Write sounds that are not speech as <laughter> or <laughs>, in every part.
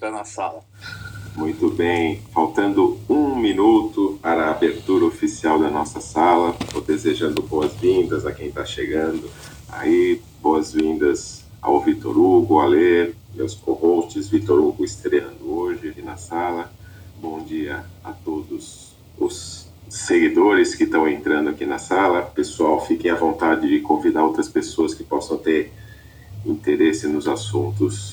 entrar na sala. Muito bem. Faltando um minuto para a abertura oficial da nossa sala. Estou desejando boas-vindas a quem está chegando. Aí, boas-vindas ao Vitor Hugo, a ler, meus co-hosts, Vitor Hugo estreando hoje aqui na sala. Bom dia a todos os seguidores que estão entrando aqui na sala. Pessoal, fiquem à vontade de convidar outras pessoas que possam ter interesse nos assuntos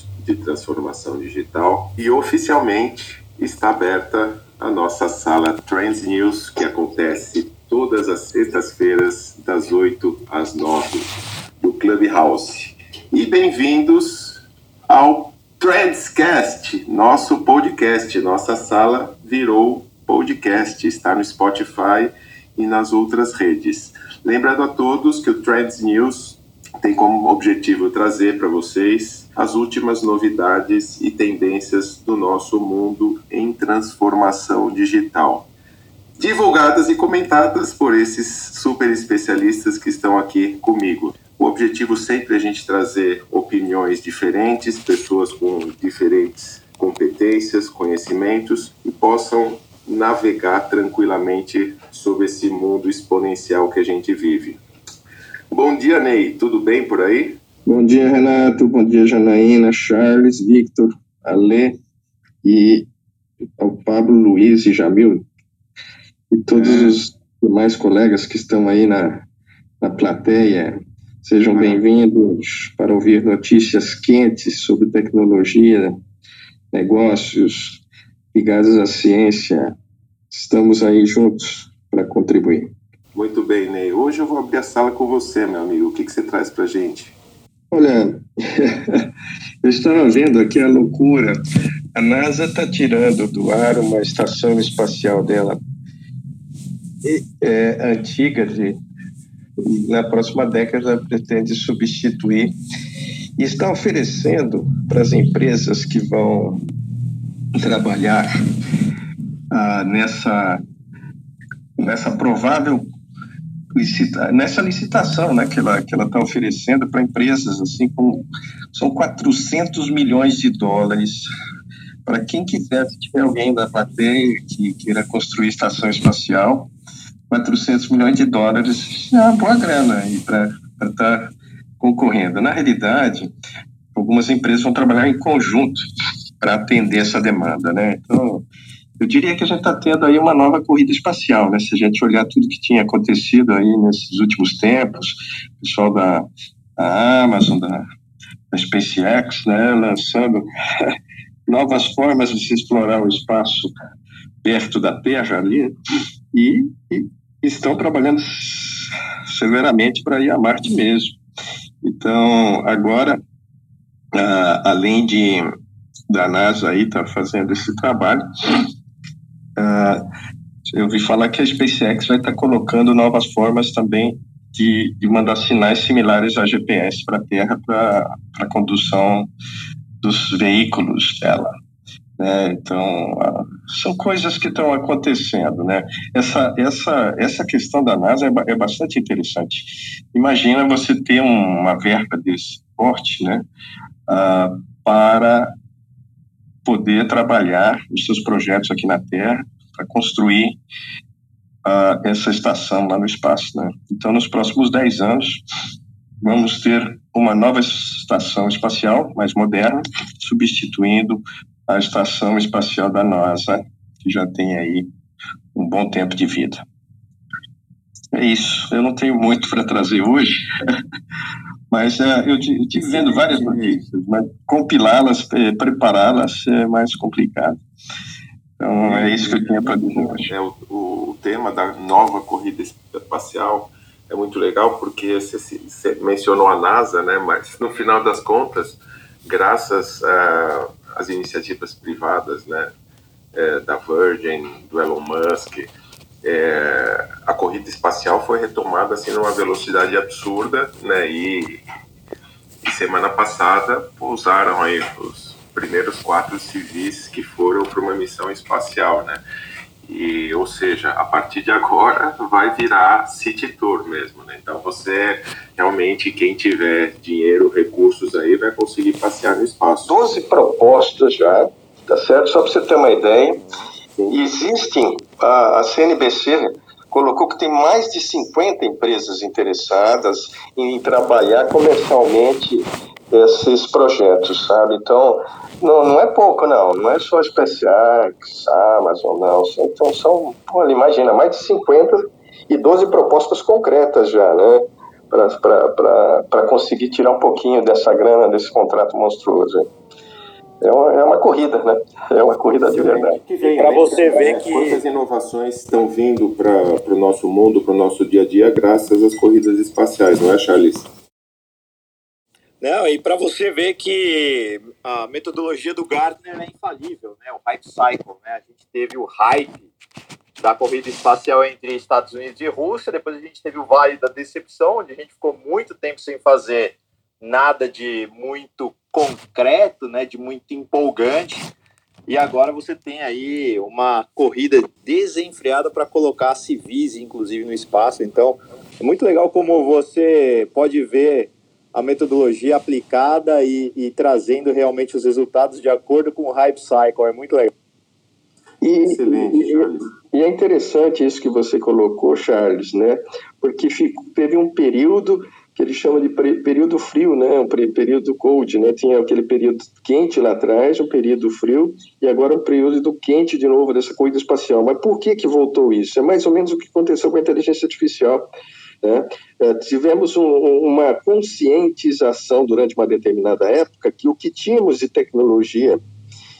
transformação digital. E oficialmente está aberta a nossa sala Trends News, que acontece todas as sextas-feiras, das 8 às 9, do Clubhouse. E bem-vindos ao Trendscast, nosso podcast. Nossa sala virou podcast, está no Spotify e nas outras redes. Lembrando a todos que o Trends News tem como objetivo trazer para vocês as últimas novidades e tendências do nosso mundo em transformação digital. Divulgadas e comentadas por esses super especialistas que estão aqui comigo. O objetivo sempre é a gente trazer opiniões diferentes, pessoas com diferentes competências, conhecimentos e possam navegar tranquilamente sobre esse mundo exponencial que a gente vive. Bom dia, Ney. Tudo bem por aí? Bom dia, Renato. Bom dia, Janaína, Charles, Victor, Ale e ao Pablo, Luiz e Jamil e todos é. os demais colegas que estão aí na, na plateia. Sejam é. bem-vindos para ouvir notícias quentes sobre tecnologia, negócios, ligadas à ciência. Estamos aí juntos para contribuir. Muito bem, Ney. Hoje eu vou abrir a sala com você, meu amigo. O que, que você traz para gente? Olha, <laughs> eu estava vendo aqui a loucura. A NASA está tirando do ar uma estação espacial dela é, antiga, de, na próxima década pretende substituir e está oferecendo para as empresas que vão trabalhar ah, nessa, nessa provável licita, nessa licitação né, que ela que ela está oferecendo para empresas assim com são 400 milhões de dólares para quem quiser se tiver alguém da plateia que queira construir estação espacial 400 milhões de dólares é uma boa grana para estar tá concorrendo na realidade algumas empresas vão trabalhar em conjunto para atender essa demanda, né? Então, eu diria que a gente está tendo aí uma nova corrida espacial, né? Se a gente olhar tudo que tinha acontecido aí nesses últimos tempos, o pessoal da, da Amazon, da, da SpaceX, né, lançando <laughs> novas formas de se explorar o espaço perto da Terra ali, e, e estão trabalhando severamente para ir a Marte mesmo. Então, agora, ah, além de da NASA aí está fazendo esse trabalho. Uh, eu ouvi falar que a SpaceX vai estar tá colocando novas formas também de, de mandar sinais similares a GPS para a Terra para a condução dos veículos dela. Né? Então, uh, são coisas que estão acontecendo. Né? Essa, essa, essa questão da NASA é, é bastante interessante. Imagina você ter uma verba desse porte né? Uh, para poder trabalhar os seus projetos aqui na Terra para construir uh, essa estação lá no espaço. Né? Então, nos próximos 10 anos, vamos ter uma nova estação espacial mais moderna, substituindo a estação espacial da NASA, que já tem aí um bom tempo de vida. É isso. Eu não tenho muito para trazer hoje, <laughs> Mas é, eu estive vendo várias notícias, mas compilá-las, é, prepará-las é mais complicado. Então é isso que eu tinha para dizer hoje. É, o, o, tema da nova corrida espacial é muito legal porque você, você, mencionou a NASA, né? Mas no final das contas, graças às iniciativas privadas, né? É, da Virgin, do Elon Musk, é, a corrida espacial foi retomada assim numa velocidade absurda, né? E, e, semana passada pousaram aí os primeiros quatro civis que foram para uma missão espacial, né? E, ou seja, a partir de agora vai virar City Tour mesmo, né? Então você realmente, quem tiver dinheiro, recursos aí, vai conseguir passear no espaço. 12 propostas já, tá certo? Só para você ter uma ideia. Existem, a, a CNBC colocou que tem mais de 50 empresas interessadas em trabalhar comercialmente esses projetos, sabe? Então, não, não é pouco, não. Não é só SpaceX, Amazon, não. Então, são, pô, imagina, mais de 50 e 12 propostas concretas já, né? Para conseguir tirar um pouquinho dessa grana, desse contrato monstruoso. É uma, é uma corrida, né? É uma corrida de verdade. Para você ver que. Quantas inovações estão vindo para o nosso mundo, para o nosso dia a dia, graças às corridas espaciais, não é, Charles? Não, e para você ver que a metodologia do Gartner é infalível, né? O hype cycle, né? A gente teve o hype da corrida espacial entre Estados Unidos e Rússia, depois a gente teve o Vale da Decepção, onde a gente ficou muito tempo sem fazer nada de muito concreto, né? De muito empolgante. E agora você tem aí uma corrida desenfreada para colocar civis, inclusive, no espaço. Então, é muito legal como você pode ver a metodologia aplicada e, e, trazendo realmente os resultados de acordo com o Hype Cycle. É muito legal. E, Excelente, Charles. E, e é interessante isso que você colocou, Charles, né? Porque fico, teve um período que ele chama de período frio, né? Um período cold, né? Tinha aquele período quente lá atrás, um período frio, e agora um período quente de novo dessa corrida espacial. Mas por que que voltou isso? É mais ou menos o que aconteceu com a inteligência artificial. Né? É, tivemos um, uma conscientização durante uma determinada época que o que tínhamos de tecnologia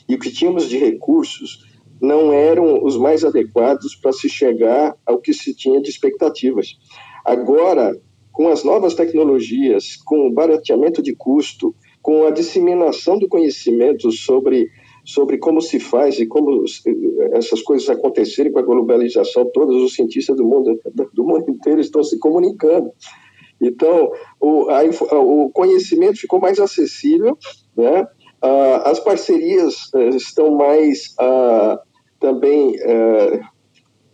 e o que tínhamos de recursos não eram os mais adequados para se chegar ao que se tinha de expectativas. Agora, com as novas tecnologias, com o barateamento de custo, com a disseminação do conhecimento sobre sobre como se faz e como essas coisas acontecerem com a globalização, todos os cientistas do mundo, do mundo inteiro estão se comunicando. Então, o, a, o conhecimento ficou mais acessível, né? Ah, as parcerias eh, estão mais ah, também eh,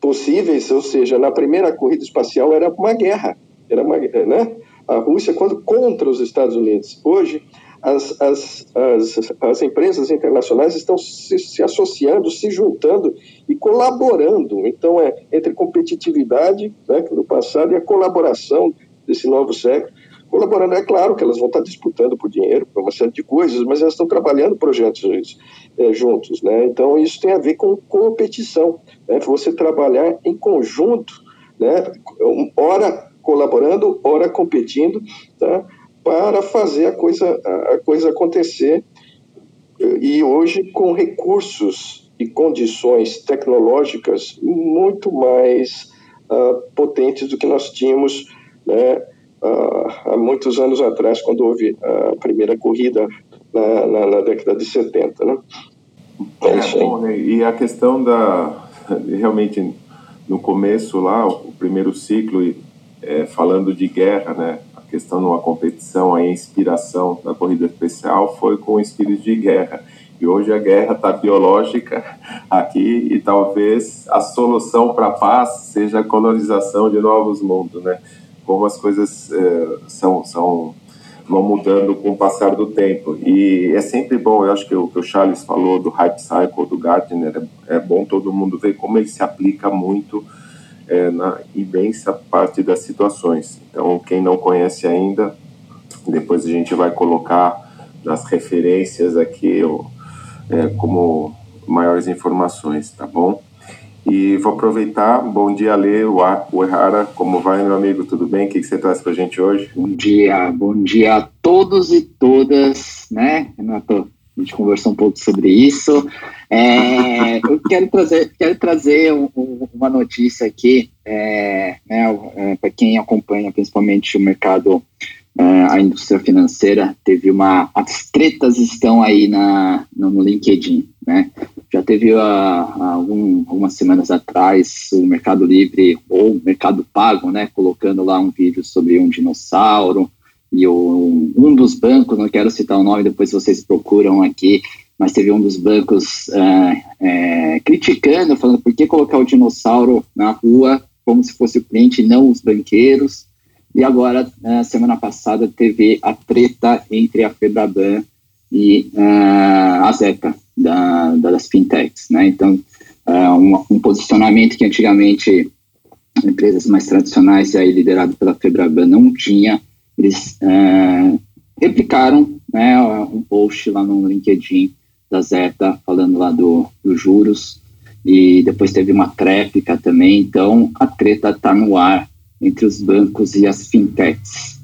possíveis, ou seja, na primeira corrida espacial era uma guerra, era uma, né? A Rússia quando contra os Estados Unidos. Hoje as, as, as, as empresas internacionais estão se, se, associando, se juntando e colaborando. Então, é entre competitividade né, do passado e a colaboração desse novo século. Colaborando, é claro que elas vão estar disputando por dinheiro, por uma série de coisas, mas elas estão trabalhando projetos é, juntos. Né? Então, isso tem a ver com competição. Né? Você trabalhar em conjunto, né? ora colaborando, ora competindo, tá? para fazer a coisa, a coisa acontecer. E hoje, com recursos e condições tecnológicas muito mais uh, potentes do que nós tínhamos né, uh, há muitos anos atrás, quando houve a primeira corrida na, na, na década de 70. Né? É, é bom, né? E a questão da. Realmente, no começo lá, o primeiro ciclo, é, falando de guerra, né? questão de uma competição, a inspiração da corrida especial foi com o espírito de guerra. E hoje a guerra está biológica aqui e talvez a solução para a paz seja a colonização de novos mundos, né? Como as coisas eh, são, são vão mudando com o passar do tempo. E é sempre bom, eu acho que o que o Charles falou do hype cycle do Gardner, é, é bom todo mundo ver como ele se aplica muito é, na imensa parte das situações. Então, quem não conhece ainda, depois a gente vai colocar nas referências aqui é, como maiores informações, tá bom? E vou aproveitar, bom dia, Lê, o Errara, como vai, meu amigo, tudo bem? O que, que você traz para a gente hoje? Bom dia, bom dia a todos e todas, né, Renato? A gente conversou um pouco sobre isso. É, eu quero trazer, quero trazer um, um, uma notícia aqui, é, né, é, para quem acompanha principalmente o mercado, é, a indústria financeira, teve uma. As tretas estão aí na, no, no LinkedIn. Né? Já teve algum, algumas semanas atrás o Mercado Livre ou Mercado Pago, né, colocando lá um vídeo sobre um dinossauro e o, um dos bancos, não quero citar o nome, depois vocês procuram aqui, mas teve um dos bancos é, é, criticando, falando por que colocar o dinossauro na rua como se fosse o cliente e não os banqueiros. E agora, na semana passada, teve a treta entre a Febraban e uh, a Zeca, da, das fintechs. Né? Então, uh, um, um, posicionamento que antigamente empresas mais tradicionais, aí liderado pela Febraban, não tinha, eles uh, replicaram né, um post lá no LinkedIn da Zeta, falando lá do, dos juros, e depois teve uma tréplica também, então a treta está no ar entre os bancos e as fintechs.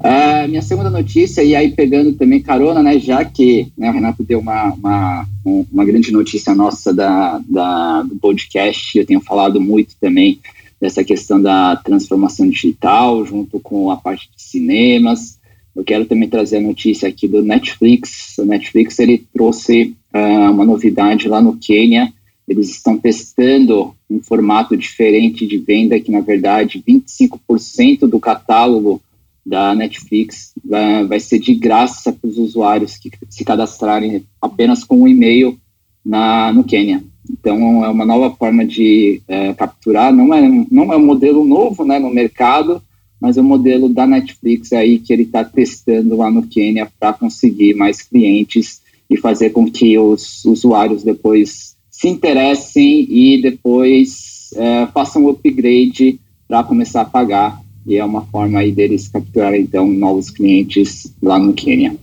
A minha segunda notícia, e aí pegando também carona, né, já que né, o Renato deu uma, uma, uma grande notícia nossa da, da, do podcast, eu tenho falado muito também dessa questão da transformação digital, junto com a parte de cinemas. Eu quero também trazer a notícia aqui do Netflix. O Netflix ele trouxe uh, uma novidade lá no Quênia, eles estão testando um formato diferente de venda que, na verdade, 25% do catálogo da Netflix vai, vai ser de graça para os usuários que se cadastrarem apenas com um e-mail na, no Quênia. Então, é uma nova forma de é, capturar. Não é, não é um modelo novo né, no mercado, mas é um modelo da Netflix aí que ele está testando lá no Quênia para conseguir mais clientes e fazer com que os usuários depois se interessem e depois é, façam um upgrade para começar a pagar. E é uma forma aí deles capturarem, então, novos clientes lá no Quênia.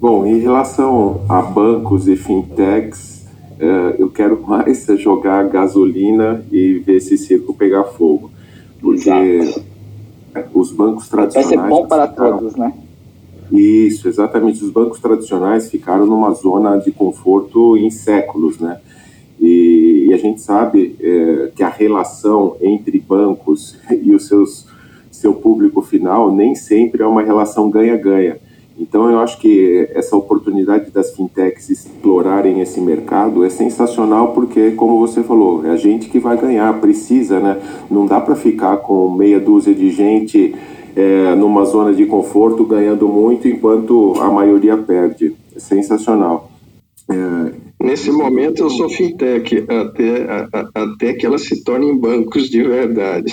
Bom, em relação a bancos e fintechs, é, eu quero mais jogar gasolina e ver esse circo pegar fogo. Porque Exato. os bancos tradicionais... Vai ser bom para ficaram... todos, né? Isso, exatamente. Os bancos tradicionais ficaram numa zona de conforto em séculos, né? E, e a gente sabe é, que a relação entre bancos <laughs> e os seus seu público final nem sempre é uma relação ganha-ganha. Então eu acho que essa oportunidade das fintechs explorarem esse mercado é sensacional porque, como você falou, é a gente que vai ganhar, precisa, né? Não dá para ficar com meia dúzia de gente é, numa zona de conforto ganhando muito enquanto a maioria perde. É sensacional. É, Nesse momento eu sou fintech, até, até que elas se tornem bancos de verdade.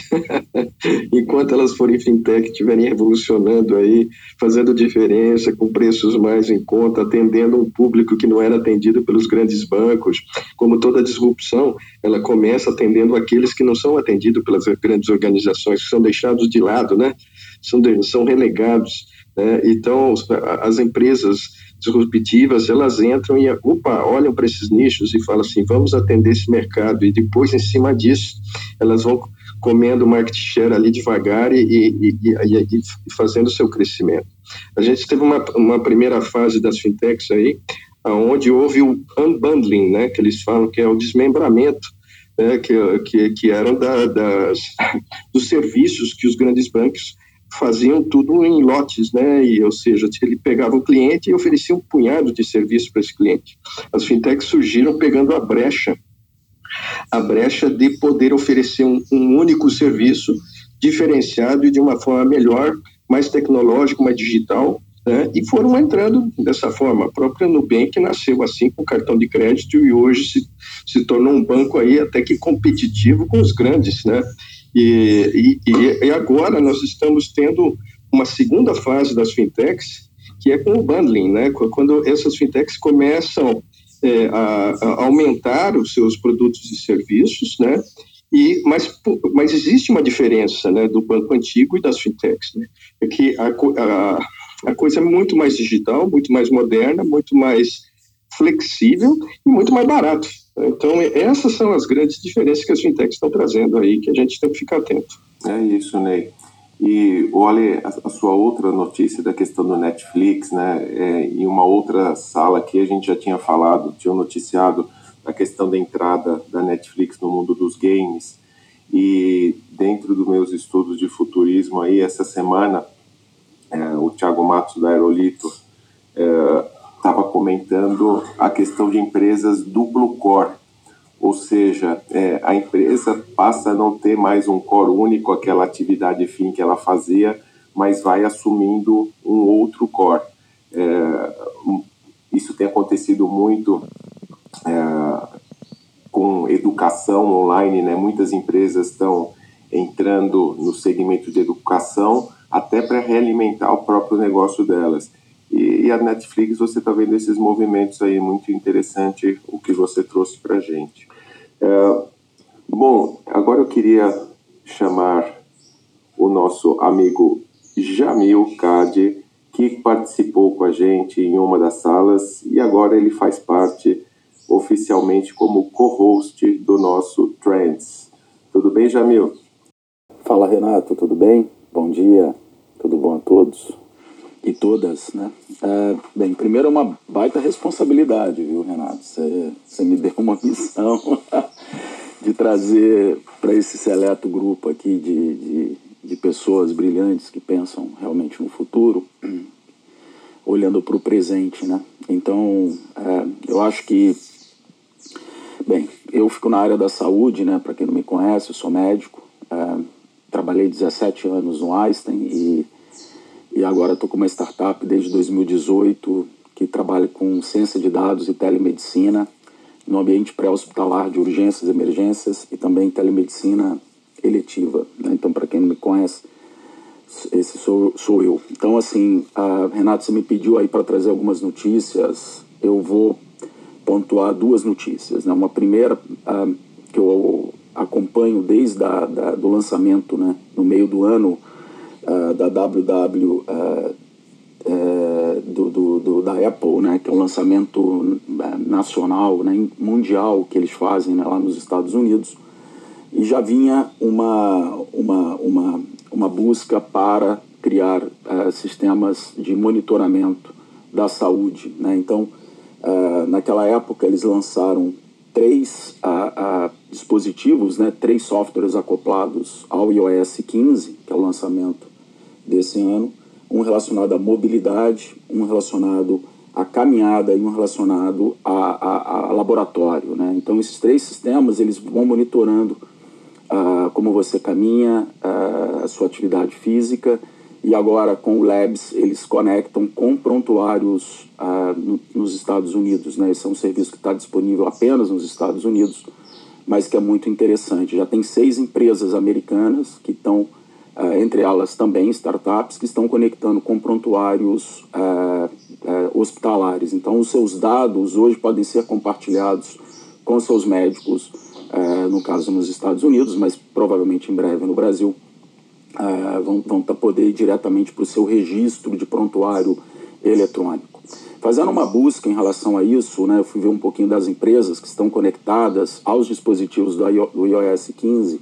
<laughs> Enquanto elas forem fintech, estiverem revolucionando aí, fazendo diferença, com preços mais em conta, atendendo um público que não era atendido pelos grandes bancos. Como toda disrupção, ela começa atendendo aqueles que não são atendidos pelas grandes organizações, que são deixados de lado, né? são, são relegados. Né? Então, as empresas disruptivas, elas entram e, opa, olham para esses nichos e falam assim, vamos atender esse mercado, e depois, em cima disso, elas vão comendo market share ali devagar e, e, e, e fazendo o seu crescimento. A gente teve uma, uma primeira fase das fintechs aí, onde houve o unbundling, né, que eles falam que é o desmembramento, né, que, que, que eram da, das, <laughs> dos serviços que os grandes bancos faziam tudo em lotes, né? E, ou seja, ele pegava o cliente e oferecia um punhado de serviço para esse cliente. As fintechs surgiram pegando a brecha, a brecha de poder oferecer um, um único serviço diferenciado e de uma forma melhor, mais tecnológica, mais digital, né? e foram entrando dessa forma. A própria Nubank nasceu assim com cartão de crédito e hoje se, se tornou um banco aí até que competitivo com os grandes, né? E, e, e agora nós estamos tendo uma segunda fase das fintechs, que é com o bundling, né? Quando essas fintechs começam é, a, a, aumentar os seus produtos e serviços, né? E, mas, mas existe uma diferença né, do banco antigo e das fintechs. Né? É que a, a, a coisa é muito mais digital, muito mais moderna, muito mais flexível e muito mais barato. Então, essas são as grandes diferenças que as fintechs estão trazendo aí, que a gente tem que ficar atento. É isso, Ney. E, olha, a, sua outra notícia da questão do Netflix, né, é, em uma outra sala que a gente já tinha falado, tinha noticiado a questão da entrada da Netflix no mundo dos games, e dentro dos meus estudos de futurismo aí, essa semana, é, o Thiago Matos da Aerolito é, estava comentando a questão de empresas duplo core, ou seja, é, a empresa passa a não ter mais um core único, aquela atividade fim que ela fazia, mas vai assumindo um outro core. É, isso tem acontecido muito é, com educação online, né? Muitas empresas estão entrando no segmento de educação até para realimentar o próprio negócio delas. E, e a Netflix, você está vendo esses movimentos aí, muito interessante o que você trouxe para a gente. É, bom, agora eu queria chamar o nosso amigo Jamil Cade, que participou com a gente em uma das salas e agora ele faz parte oficialmente como co-host do nosso Trends. Tudo bem, Jamil? Fala, Renato, tudo bem? Bom dia, tudo bom a todos e todas, né? É, bem, primeiro é uma baita responsabilidade, viu, Renato? Você me deu uma <laughs> missão de trazer para esse seleto grupo aqui de, de, de pessoas brilhantes que pensam realmente no futuro, olhando para o presente, né? Então, é, eu acho que Bem, eu fico na área da saúde, né? Para quem não me conhece, eu sou médico. É, trabalhei 17 anos no Einstein e, e agora estou com uma startup desde 2018 que trabalha com ciência de dados e telemedicina no ambiente pré-hospitalar de urgências e emergências e também telemedicina eletiva. Né? Então, para quem não me conhece, esse sou, sou eu. Então, assim, a Renato, você me pediu aí para trazer algumas notícias. Eu vou pontuar duas notícias. Né? Uma primeira, uh, que eu acompanho desde a, da, do lançamento, né, no meio do ano, uh, da WW uh, é, do, do, do, da Apple, né, que é um lançamento nacional, né, mundial que eles fazem né, lá nos Estados Unidos, e já vinha uma, uma, uma, uma busca para criar uh, sistemas de monitoramento da saúde. Né? Então, Uh, naquela época, eles lançaram três uh, uh, dispositivos, né, três softwares acoplados ao iOS 15, que é o lançamento desse ano, um relacionado à mobilidade, um relacionado à caminhada e um relacionado a, a, a laboratório. Né? Então, esses três sistemas eles vão monitorando como você caminha, a sua atividade física e agora com o Labs eles conectam com prontuários ah, no, nos Estados Unidos. Né? Esse é um serviço que está disponível apenas nos Estados Unidos, mas que é muito interessante. Já tem seis empresas americanas que estão, entre elas também startups, que estão conectando com prontuários ah, hospitalares. Então, os seus dados hoje podem ser compartilhados com seus médicos, no caso nos Estados Unidos, mas provavelmente em breve no Brasil vão, vão poder ir diretamente para o seu registro de prontuário eletrônico. Fazendo uma busca em relação a isso, né, eu fui ver um pouquinho das empresas que estão conectadas aos dispositivos do iOS 15.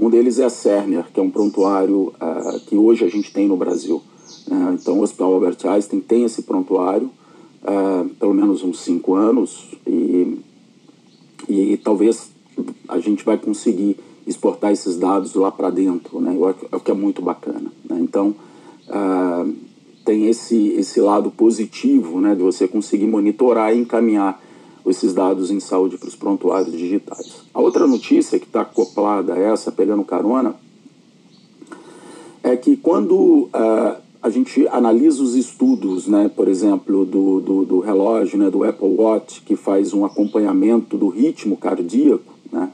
Um deles é a Cerner, que é um prontuário uh, que hoje a gente tem no Brasil. Uh, então, o Hospital Albert Einstein tem esse prontuário, uh, pelo menos uns cinco anos, e, e, e talvez a gente vai conseguir exportar esses dados lá para dentro, né? É o que é muito bacana. Né? Então, ah, tem esse, esse lado positivo né, de você conseguir monitorar e encaminhar esses dados em saúde para os prontuários digitais. A outra notícia que está acoplada a essa, pegando carona, é que quando ah, a gente analisa os estudos, né, por exemplo, do, do, do relógio, né, do Apple Watch, que faz um acompanhamento do ritmo cardíaco, né,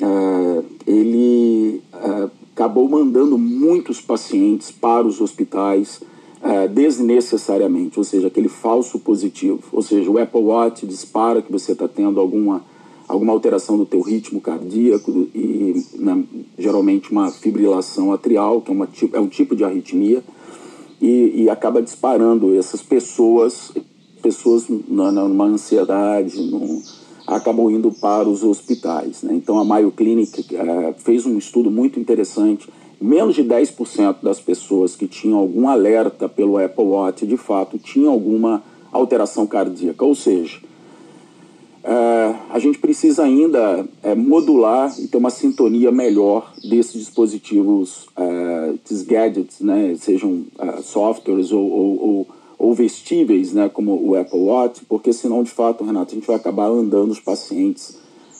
é, ele é, acabou mandando muitos pacientes para os hospitais é, desnecessariamente, ou seja, aquele falso positivo. Ou seja, o Apple Watch dispara que você está tendo alguma, alguma alteração do teu ritmo cardíaco e né, geralmente uma fibrilação atrial, que é, uma, é um tipo de arritmia, e, e acaba disparando essas pessoas, pessoas numa ansiedade, num, acabam indo para os hospitais. Né? Então a Mayo Clinic uh, fez um estudo muito interessante. Menos de 10% das pessoas que tinham algum alerta pelo Apple Watch de fato tinham alguma alteração cardíaca. Ou seja, uh, a gente precisa ainda uh, modular e ter uma sintonia melhor desses dispositivos, desses gadgets, né? sejam softwares ou, ou, ou ou vestíveis, né, como o Apple Watch, porque senão, de fato, Renato, a gente vai acabar andando os pacientes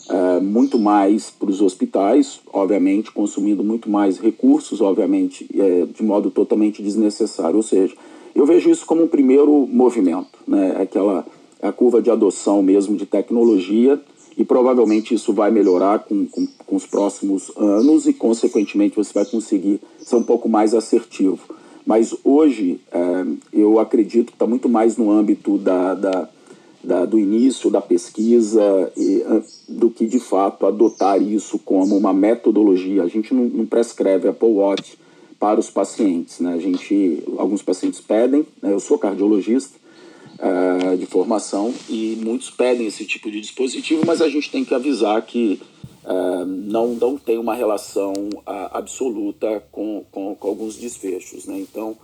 uh, muito mais para os hospitais, obviamente, consumindo muito mais recursos, obviamente, uh, de modo totalmente desnecessário. Ou seja, eu vejo isso como um primeiro movimento, né, aquela a curva de adoção mesmo de tecnologia e provavelmente isso vai melhorar com, com, com, os próximos anos e, consequentemente, você vai conseguir ser um pouco mais assertivo. Mas hoje é, eu acredito que está muito mais no âmbito da, da, da, do início da pesquisa e, do que, de fato, adotar isso como uma metodologia. A gente não, não prescreve Apple Watch para os pacientes. Né? A gente, alguns pacientes pedem, né? eu sou cardiologista, uh, de formação e muitos pedem esse tipo de dispositivo, mas a gente tem que avisar que uh, não, não tem uma relação uh, absoluta com, com, com, alguns desfechos. Né? Então,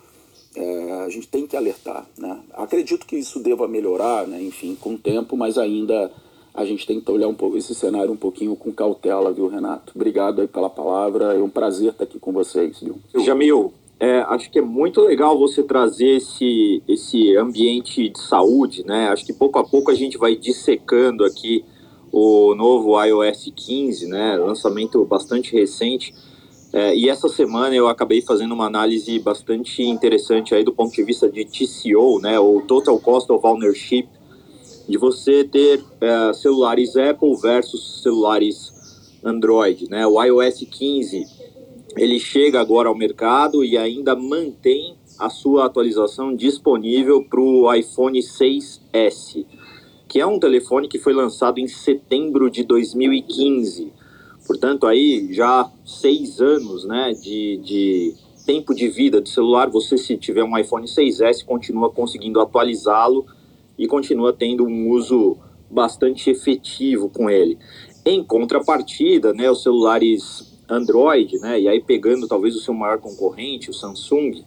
a gente tem que alertar. Né? Acredito que isso deva melhorar, né? enfim, com o tempo, mas ainda a gente tem que olhar um pouco esse cenário um pouquinho com cautela, viu, Renato? Obrigado aí pela palavra, é um prazer estar aqui com vocês, viu? Jamil, é, acho que é muito legal você trazer esse, esse ambiente de saúde, né? Acho que pouco a pouco a gente vai dissecando aqui o novo iOS 15, né? Lançamento bastante recente. É, e essa semana eu acabei fazendo uma análise bastante interessante aí do ponto de vista de TCO, né? O Total Cost of Ownership, de você ter é, celulares Apple versus celulares Android, né? O iOS 15 ele chega agora ao mercado e ainda mantém a sua atualização disponível para o iPhone 6S, que é um telefone que foi lançado em setembro de 2015. Portanto, aí já seis anos né, de, de tempo de vida do celular. Você, se tiver um iPhone 6S, continua conseguindo atualizá-lo e continua tendo um uso bastante efetivo com ele. Em contrapartida, né, os celulares Android, né? E aí pegando talvez o seu maior concorrente, o Samsung,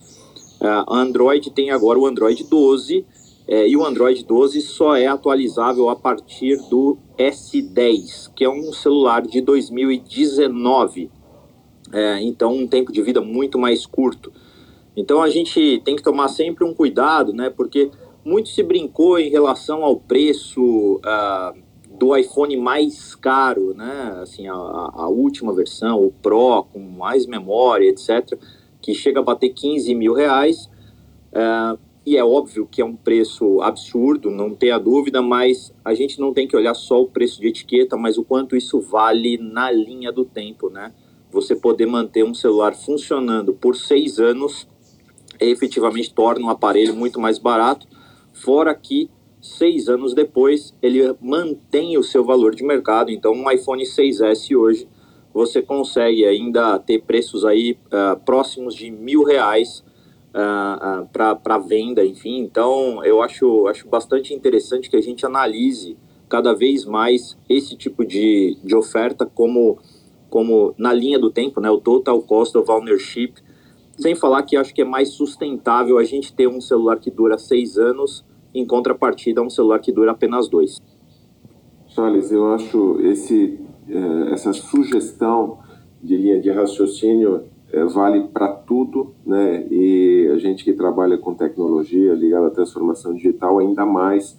uh, Android tem agora o Android 12 é, e o Android 12 só é atualizável a partir do S10, que é um celular de 2019. É, então, um tempo de vida muito mais curto. Então, a gente tem que tomar sempre um cuidado, né? Porque muito se brincou em relação ao preço. Uh, do iPhone mais caro, né? Assim, a, a, última versão, o Pro, com mais memória, etc., que chega a bater 15 mil reais. É, e é óbvio que é um preço absurdo, não tenha dúvida, mas a gente não tem que olhar só o preço de etiqueta, mas o quanto isso vale na linha do tempo, né? Você poder manter um celular funcionando por seis anos efetivamente torna um aparelho muito mais barato, fora que seis anos depois, ele mantém o seu valor de mercado. Então, um iPhone 6S hoje, você consegue ainda ter preços aí uh, próximos de mil reais uh, uh, para venda, enfim. Então, eu acho, acho bastante interessante que a gente analise cada vez mais esse tipo de, de oferta como, como na linha do tempo, né? O Total Cost of Ownership. Sem falar que acho que é mais sustentável a gente ter um celular que dura seis anos em contrapartida a um celular que dura apenas dois. Charles, eu acho esse, eh, essa sugestão de linha de raciocínio vale para tudo, né? E a gente que trabalha com tecnologia ligada à transformação digital ainda mais,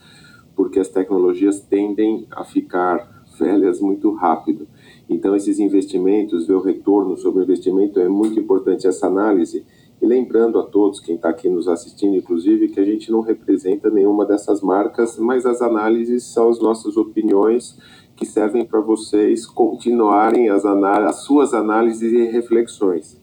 porque as tecnologias tendem a ficar <laughs> velhas muito rápido. Então, esses investimentos, ver o retorno sobre o investimento é muito importante essa análise e lembrando a todos, quem está aqui nos assistindo, inclusive, que a gente não representa nenhuma dessas marcas, mas as análises são as nossas opiniões que servem para vocês continuarem as, as, suas análises e reflexões.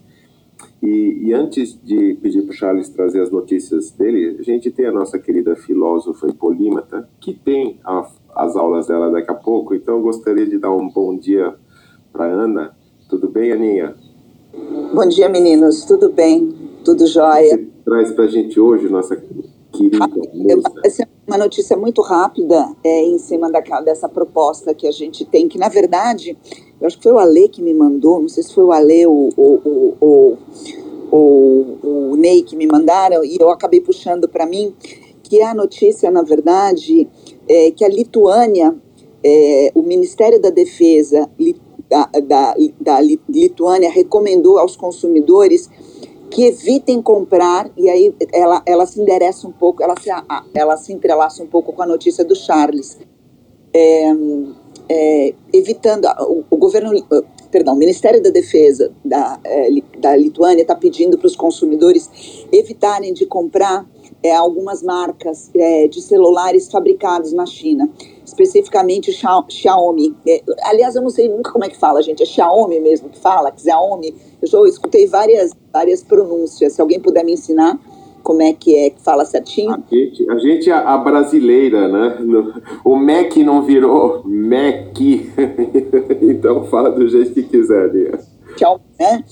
E, e antes de pedir para o Charles trazer as notícias dele, a gente tem a nossa querida filósofa e polímata, que tem a, as aulas dela daqui a pouco, então eu gostaria de dar um bom dia para Ana. Tudo bem, Aninha? Bom dia, meninos. Tudo bem? Tudo jóia. Você traz para a gente hoje, nossa querida moça. Essa é uma notícia muito rápida é, em cima daquela, dessa proposta que a gente tem, que na verdade, eu acho que foi o Ale que me mandou, não sei se foi o Ale ou o, o, o, o Ney que me mandaram, e eu acabei puxando para mim, que a notícia, na verdade, é, que a Lituânia, é, o Ministério da Defesa da, da, da Lituânia recomendou aos consumidores que evitem comprar, e aí ela, ela se endereça um pouco, ela se, ela se entrelaça um pouco com a notícia do Charles, é, é, evitando, o, o, governo perdão, o Ministério da Defesa da, é, da Lituânia está pedindo para os consumidores evitarem de comprar é, algumas marcas é, de celulares fabricados na China, especificamente Xiaomi. É, aliás, eu não sei nunca como é que fala, gente. É Xiaomi mesmo que fala, Xiaomi. Eu já escutei várias, várias pronúncias. Se alguém puder me ensinar como é que é que fala certinho. A gente, a, gente, a, brasileira, né? O Mac não virou Mac. <laughs> então fala do jeito que quiser, Lia. Xiaomi, né?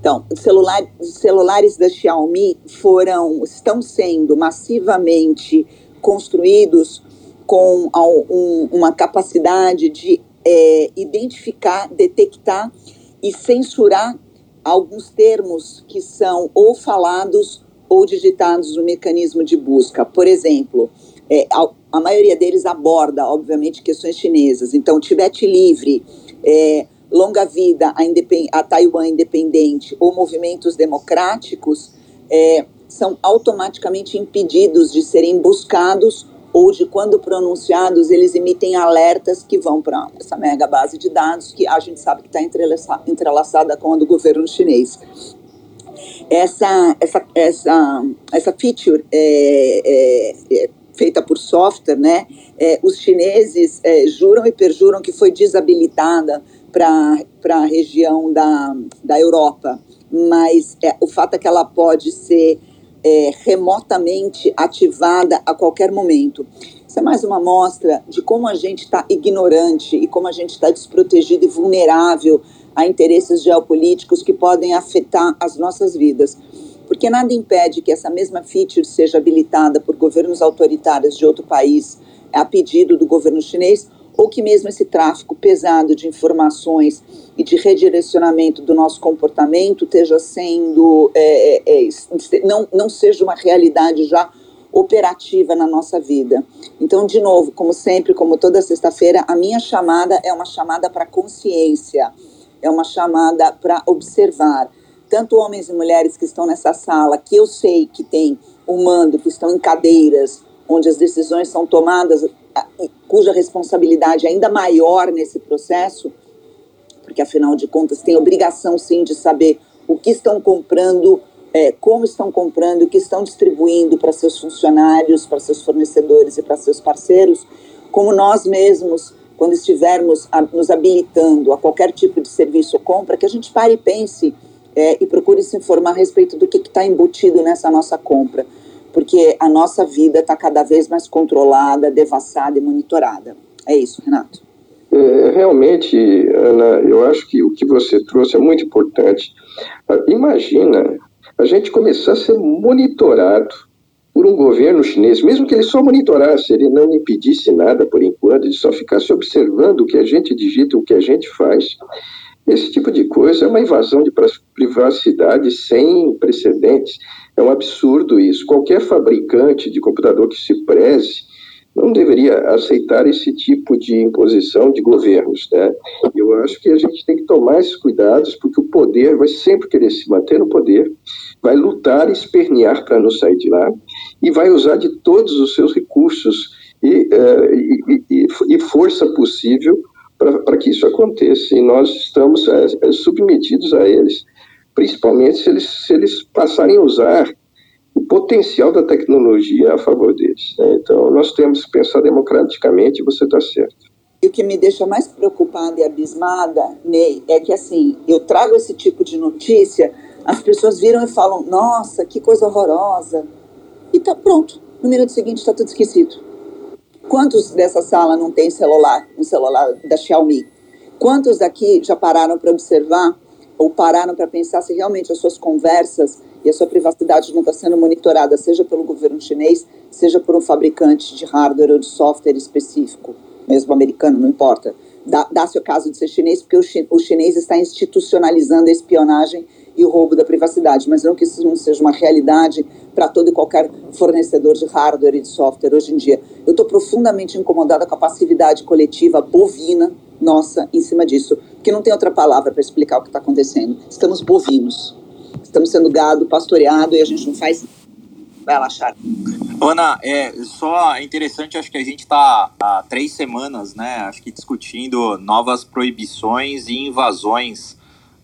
Então, celular, celulares da Xiaomi foram, estão sendo massivamente construídos com um, uma capacidade de é, identificar, detectar e censurar alguns termos que são ou falados ou digitados no mecanismo de busca. Por exemplo, é, a, a, maioria deles aborda, obviamente, questões chinesas. Então, Tibete Livre, é, longa vida a, a Taiwan independente ou movimentos democráticos é, são automaticamente impedidos de serem buscados ou de quando pronunciados eles emitem alertas que vão para essa mega base de dados que a gente sabe que está entrelaçada com a do governo chinês. Essa, essa, essa, essa feature é, é, é feita por software, né? É, os chineses é, juram e perjuram que foi desabilitada para a região da, da Europa, mas é, o fato é que ela pode ser remotamente ativada a qualquer momento. Isso é mais uma mostra de como a gente está ignorante e como a gente está desprotegido e vulnerável a interesses geopolíticos que podem afetar as nossas vidas. Porque nada impede que essa mesma feature seja habilitada por governos autoritários de outro país a pedido do governo chinês ou que mesmo esse tráfico pesado de informações e de redirecionamento do nosso comportamento esteja sendo, é, é, é, não, não seja uma realidade já operativa na nossa vida. Então, de novo, como sempre, como toda sexta-feira, a minha chamada é uma chamada para consciência, é uma chamada para observar. Tanto homens e mulheres que estão nessa sala, que eu sei que tem o mando, que estão em cadeiras, onde as decisões são tomadas cuja responsabilidade é ainda maior nesse processo, porque afinal de contas tem obrigação sim de saber o que estão comprando, é, como estão comprando, o que estão distribuindo para seus funcionários, para seus fornecedores e para seus parceiros, como nós mesmos, quando estivermos a, nos habilitando a qualquer tipo de serviço ou compra, que a gente pare e pense é, e procure se informar a respeito do que está embutido nessa nossa compra porque a nossa vida está cada vez mais controlada, devassada e monitorada. É isso, Renato. É, realmente, Ana, eu acho que o que você trouxe é muito importante. Ah, imagina a gente começar a ser monitorado por um governo chinês, mesmo que ele só monitorasse, ele não impedisse nada por enquanto, ele só ficasse observando o que a gente digita, o que a gente faz. Esse tipo de coisa é uma invasão de privacidade sem precedentes. É um absurdo isso. Qualquer fabricante de computador que se preze não deveria aceitar esse tipo de imposição de governos. Né? Eu acho que a gente tem que tomar esses cuidados, porque o poder vai sempre querer se manter no poder, vai lutar, espernear para não sair de lá, e vai usar de todos os seus recursos e, uh, e, e, e força possível para que isso aconteça. E nós estamos uh, submetidos a eles principalmente se eles, se eles passarem a usar o potencial da tecnologia a favor deles. Né? Então, nós temos que pensar democraticamente você está certo. E o que me deixa mais preocupada e abismada, Ney, é que assim, eu trago esse tipo de notícia, as pessoas viram e falam, nossa, que coisa horrorosa. E tá pronto. No minuto seguinte está tudo esquecido. Quantos dessa sala não tem celular, um celular da Xiaomi? Quantos aqui já pararam para observar ou pararam para pensar se realmente as suas conversas e a sua privacidade não está sendo monitorada, seja pelo governo chinês, seja por um fabricante de hardware ou de software específico, mesmo americano, não importa. Dá-se o caso de ser chinês, porque o, chi o chinês está institucionalizando a espionagem e o roubo da privacidade, mas não que isso não seja uma realidade para todo e qualquer fornecedor de hardware e de software hoje em dia. Eu estou profundamente incomodada com a passividade coletiva bovina nossa em cima disso, porque não tem outra palavra para explicar o que está acontecendo. Estamos bovinos, estamos sendo gado pastoreado e a gente não faz. Vai lá, Char. Ana, é só interessante, acho que a gente está há três semanas, né, acho que discutindo novas proibições e invasões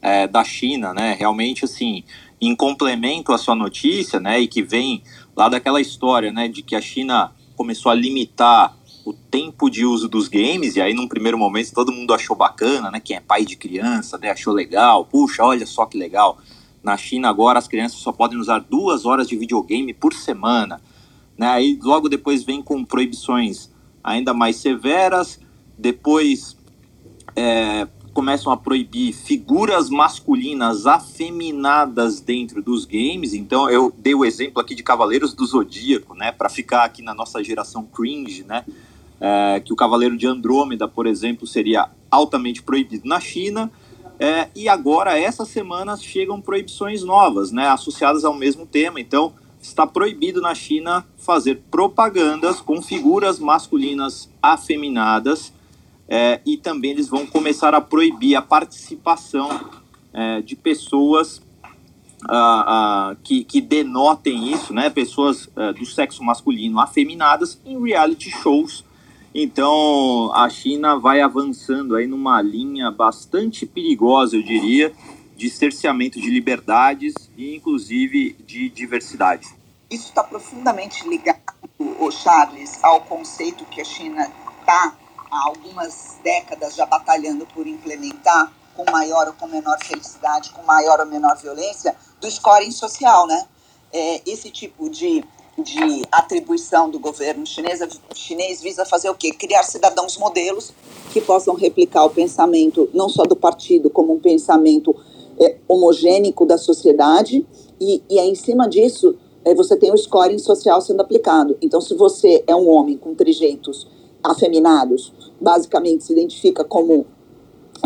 é, da China, né, realmente, assim, em complemento à sua notícia, né, e que vem lá daquela história, né, de que a China começou a limitar o tempo de uso dos games, e aí num primeiro momento todo mundo achou bacana, né, quem é pai de criança, né, achou legal, puxa, olha só que legal, na China agora as crianças só podem usar duas horas de videogame por semana, né? Aí logo depois vem com proibições ainda mais severas, depois é, começam a proibir figuras masculinas afeminadas dentro dos games. Então eu dei o exemplo aqui de Cavaleiros do Zodíaco, né, para ficar aqui na nossa geração cringe, né, é, que o Cavaleiro de Andrômeda, por exemplo, seria altamente proibido na China. É, e agora, essa semana, chegam proibições novas, né, associadas ao mesmo tema. Então, está proibido na China fazer propagandas com figuras masculinas afeminadas é, e também eles vão começar a proibir a participação é, de pessoas que, que, denotem isso, né? Pessoas é, do sexo masculino afeminadas em reality shows. Então a China vai avançando aí numa linha bastante perigosa, eu diria, de cerceamento de liberdades e inclusive de diversidade. Isso está profundamente ligado, Charles, ao conceito que a China está há algumas décadas já batalhando por implementar com maior ou com menor felicidade, com maior ou menor violência, do scoring social, né? É, esse tipo de, de atribuição do governo chinês, chinês visa fazer o quê? Criar cidadãos modelos que possam replicar o pensamento não só do partido, como um pensamento é, homogênico da sociedade, e, e aí, em cima disso, é, você tem o scoring social sendo aplicado. Então, se você é um homem com trejeitos afeminados, basicamente se identifica como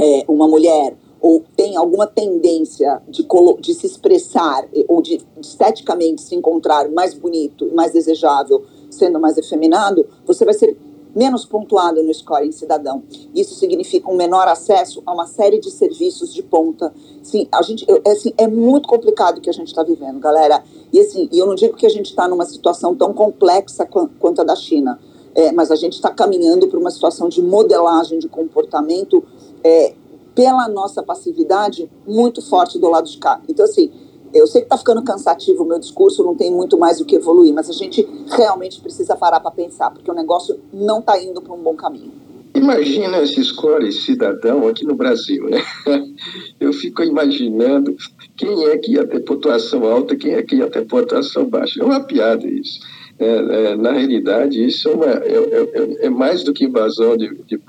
é, uma mulher, ou tem alguma tendência de, de se expressar, ou de esteticamente se encontrar mais bonito, mais desejável, sendo mais efeminado, você vai ser menos pontuado no scoring cidadão. Isso significa um menor acesso a uma série de serviços de ponta. Sim, a gente, é, assim, é muito complicado o que a gente está vivendo, galera. E assim, eu não digo que a gente está numa situação tão complexa quanto a da China, é, mas a gente está caminhando para uma situação de modelagem de comportamento é, pela nossa passividade muito forte do lado de cá. Então, assim, eu sei que está ficando cansativo o meu discurso, não tem muito mais o que evoluir, mas a gente realmente precisa parar para pensar, porque o negócio não está indo para um bom caminho. Imagina esse score cidadão aqui no Brasil, né? <laughs> Eu fico imaginando quem é que ia ter pontuação alta, quem é que ia ter pontuação baixa. É uma piada isso. É, é, na realidade, isso é, uma, é, é, é mais do que invasão de, de,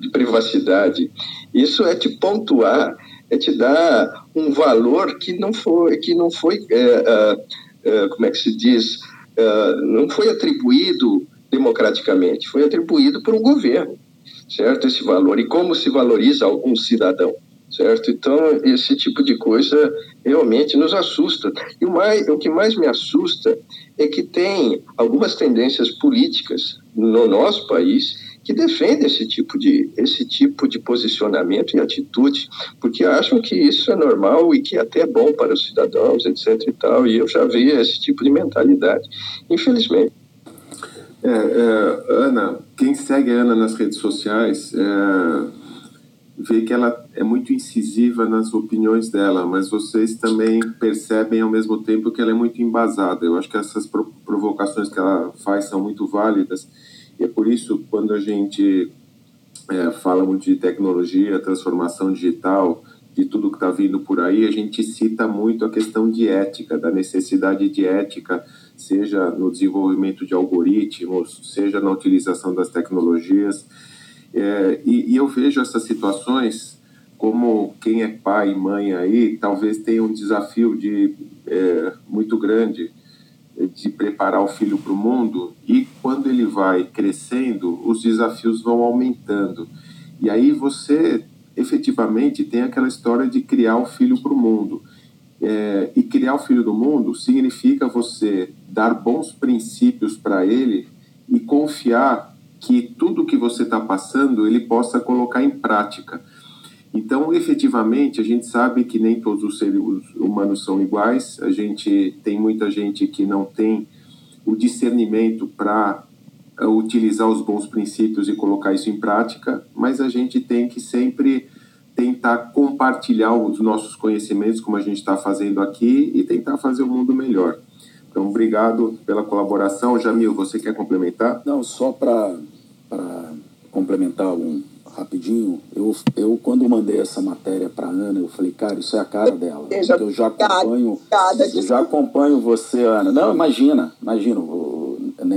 de privacidade. Isso é te pontuar é te dar um valor que não foi, que não foi é, como é que se diz, não foi atribuído democraticamente, foi atribuído por um governo, certo? Esse valor. E como se valoriza algum cidadão, certo? Então, esse tipo de coisa realmente nos assusta. E o, mais, o que mais me assusta é que tem algumas tendências políticas no nosso país que defendem esse tipo de esse tipo de posicionamento e atitude, porque acham que isso é normal e que até é bom para os cidadãos, etc. e tal. E eu já vi esse tipo de mentalidade, infelizmente. É, é, Ana, quem segue a Ana nas redes sociais é, vê que ela é muito incisiva nas opiniões dela, mas vocês também percebem ao mesmo tempo que ela é muito embasada. Eu acho que essas provocações que ela faz são muito válidas e é por isso, quando a gente é, fala muito de tecnologia, transformação digital, de tudo que está vindo por aí, a gente cita muito a questão de ética, da necessidade de ética, seja no desenvolvimento de algoritmos, seja na utilização das tecnologias. É, e, e eu vejo essas situações como quem é pai e mãe aí talvez tenha um desafio de é, muito grande de preparar o filho para o mundo e quando ele vai crescendo, os desafios vão aumentando. E aí você efetivamente tem aquela história de criar o filho para o mundo. É, e criar o filho do mundo significa você dar bons princípios para ele e confiar que tudo que você está passando ele possa colocar em prática. Então, efetivamente, a gente sabe que nem todos os seres humanos são iguais. A gente tem muita gente que não tem o discernimento para uh, utilizar os bons princípios e colocar isso em prática, mas a gente tem que sempre tentar compartilhar os nossos conhecimentos, como a gente está fazendo aqui, e tentar fazer o mundo melhor. Então, obrigado pela colaboração. Jamil, você quer complementar? Não, só para complementar um rapidinho, eu, eu quando mandei essa matéria para Ana, eu falei, cara, isso é a cara dela. Eu já, eu já acompanho, eu já acompanho você, Ana. Não, imagina, imagina,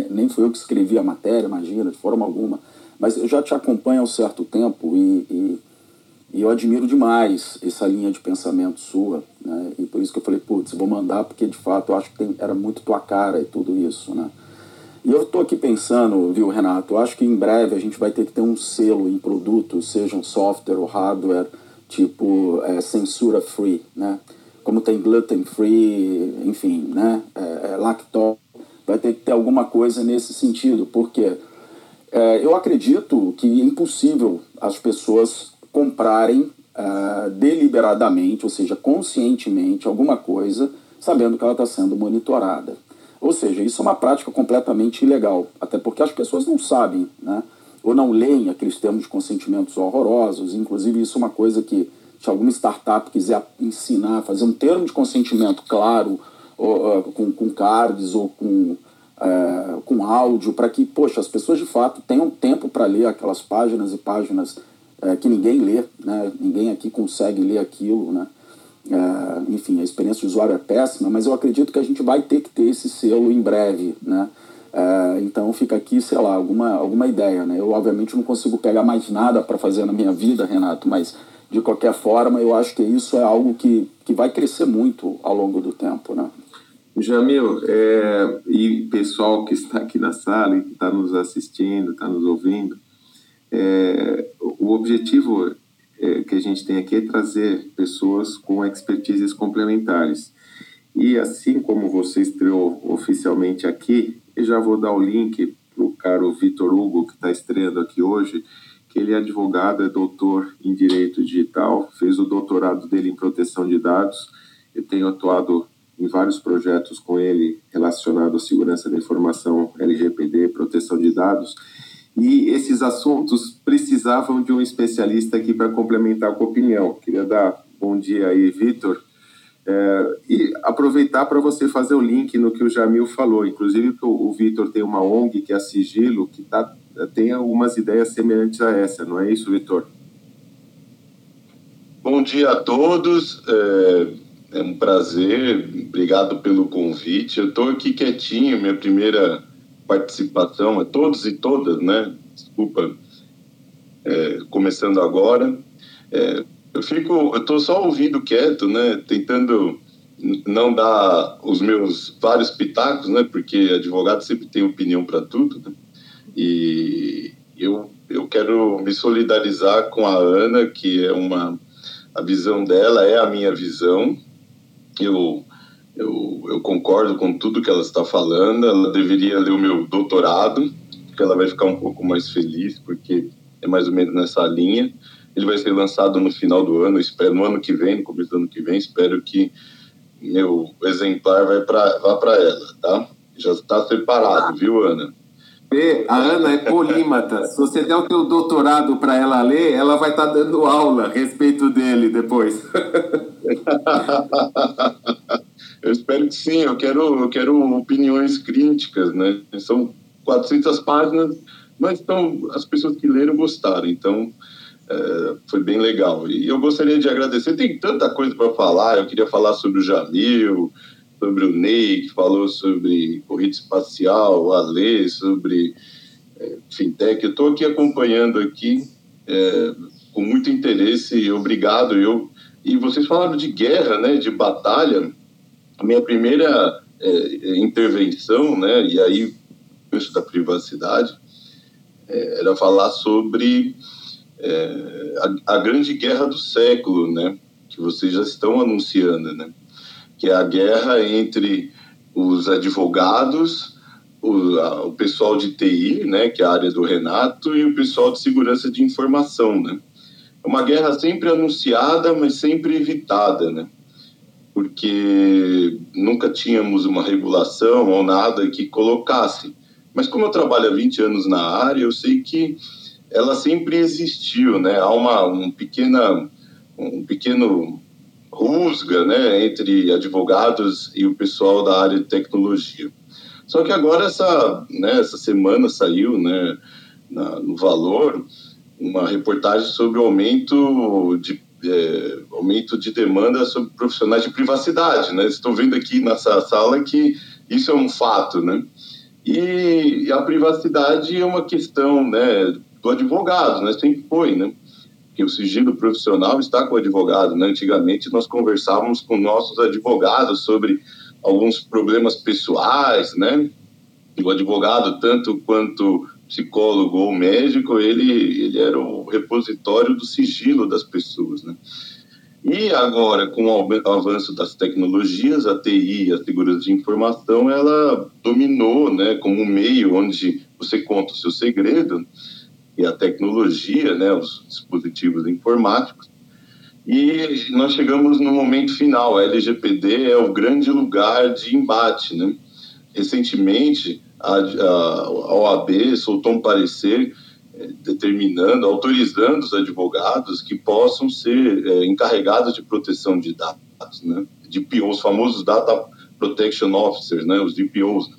nem fui eu que escrevi a matéria, imagina, de forma alguma. Mas eu já te acompanho há um certo tempo e, e e eu admiro demais essa linha de pensamento sua, né? E por isso que eu falei, putz, vou mandar, porque de fato eu acho que tem, era muito tua cara e tudo isso, né? E eu estou aqui pensando, viu, Renato, acho que em breve a gente vai ter que ter um selo em produtos, sejam software ou hardware, tipo é, censura free, né? Como tem gluten free, enfim, né? É, é, vai ter que ter alguma coisa nesse sentido, porque é, eu acredito que é impossível as pessoas comprarem uh, deliberadamente, ou seja, conscientemente, alguma coisa, sabendo que ela está sendo monitorada. Ou seja, isso é uma prática completamente ilegal, até porque as pessoas não sabem, né? ou não leem aqueles termos de consentimentos horrorosos. Inclusive, isso é uma coisa que, se alguma startup quiser ensinar, fazer um termo de consentimento claro, ou, com, com cards ou com, uh, com áudio, para que, poxa, as pessoas de fato tenham tempo para ler aquelas páginas e páginas é, que ninguém lê, né? ninguém aqui consegue ler aquilo, né? É, enfim, a experiência de usuário é péssima, mas eu acredito que a gente vai ter que ter esse selo em breve, né? É, então fica aqui, sei lá, alguma, alguma ideia, né? Eu obviamente não consigo pegar mais nada para fazer na minha vida, Renato, mas de qualquer forma eu acho que isso é algo que, que vai crescer muito ao longo do tempo, né? Jamil, é, e pessoal que está aqui na sala que está nos assistindo, está nos ouvindo, é, o objetivo que a gente tem aqui é trazer pessoas com expertises complementares. E assim como você estreou oficialmente aqui, eu já vou dar o link para o caro Vitor Hugo, que está estreando aqui hoje, que ele é advogado, é doutor em Direito Digital, fez o doutorado dele em Proteção de Dados. Eu tenho atuado em vários projetos com ele relacionados à segurança da informação, LGPD, proteção de dados, e esses assuntos precisavam de um especialista aqui para complementar com a opinião. Queria dar bom dia aí, Vitor, é, e aproveitar para você fazer o link no que o Jamil falou. Inclusive, o, o Vitor tem uma ONG que é a Sigilo, que tá, tem algumas ideias semelhantes a essa, não é isso, Vitor? Bom dia a todos. É, é um prazer. Obrigado pelo convite. Eu estou aqui quietinho, minha primeira participação, a todos e todas, né? Desculpa, é, começando agora. É, eu fico, eu estou só ouvindo quieto, né? Tentando não dar os meus vários pitacos, né? Porque advogado sempre tem opinião para tudo. Né? E eu eu quero me solidarizar com a Ana, que é uma a visão dela é a minha visão. Eu eu, eu concordo com tudo que ela está falando. Ela deveria ler o meu doutorado, que ela vai ficar um pouco mais feliz, porque é mais ou menos nessa linha. Ele vai ser lançado no final do ano, espero no ano que vem, no começo do ano que vem. Espero que meu exemplar vai para vá para ela, tá? Já está separado, viu, Ana? A Ana é polímata. Se você der o teu doutorado para ela ler, ela vai estar tá dando aula a respeito dele depois. <laughs> Eu espero que sim, eu quero, eu quero opiniões críticas, né? São 400 páginas, mas então, as pessoas que leram gostaram, então é, foi bem legal. E eu gostaria de agradecer, tem tanta coisa para falar, eu queria falar sobre o Jamil, sobre o Ney, que falou sobre corrida espacial, o Ale, sobre é, fintech. Eu estou aqui acompanhando aqui é, com muito interesse obrigado. Eu, e vocês falaram de guerra, né, de batalha a minha primeira é, intervenção, né, e aí isso da privacidade, é, era falar sobre é, a, a, grande guerra do século, né, que vocês já estão anunciando, né, que é a guerra entre os advogados, o, a, o pessoal de TI, né, que é a área do Renato, e o pessoal de segurança de informação, né. É uma guerra sempre anunciada, mas sempre evitada, né porque nunca tínhamos uma regulação ou nada que colocasse. Mas como eu trabalho há 20 anos na área, eu sei que ela sempre existiu, né? Há uma um pequena um pequeno rusga, né, entre advogados e o pessoal da área de tecnologia. Só que agora essa, né, essa semana saiu, né, na, no Valor, uma reportagem sobre o aumento de é, aumento de demanda sobre profissionais de privacidade, né? Estou vendo aqui nessa sala que isso é um fato, né? E, e a privacidade é uma questão, né, do advogado, né? Sempre foi, né? Que o sigilo profissional está com o advogado, né? Antigamente nós conversávamos com nossos advogados sobre alguns problemas pessoais, né? O advogado, tanto quanto psicólogo ou médico, ele, ele era o repositório do sigilo das pessoas, né? E agora, com o avanço das tecnologias, a TI, a segurança de informação, ela dominou, né, como um meio onde você conta o seu segredo, e a tecnologia, né, os dispositivos informáticos. E nós chegamos no momento final. A LGPD é o grande lugar de embate, né? Recentemente, a, a, OAB soltou um parecer é, determinando, autorizando os advogados que possam ser é, encarregados de proteção de dados, né? DPOs, os famosos Data Protection Officers, né? Os DPOs.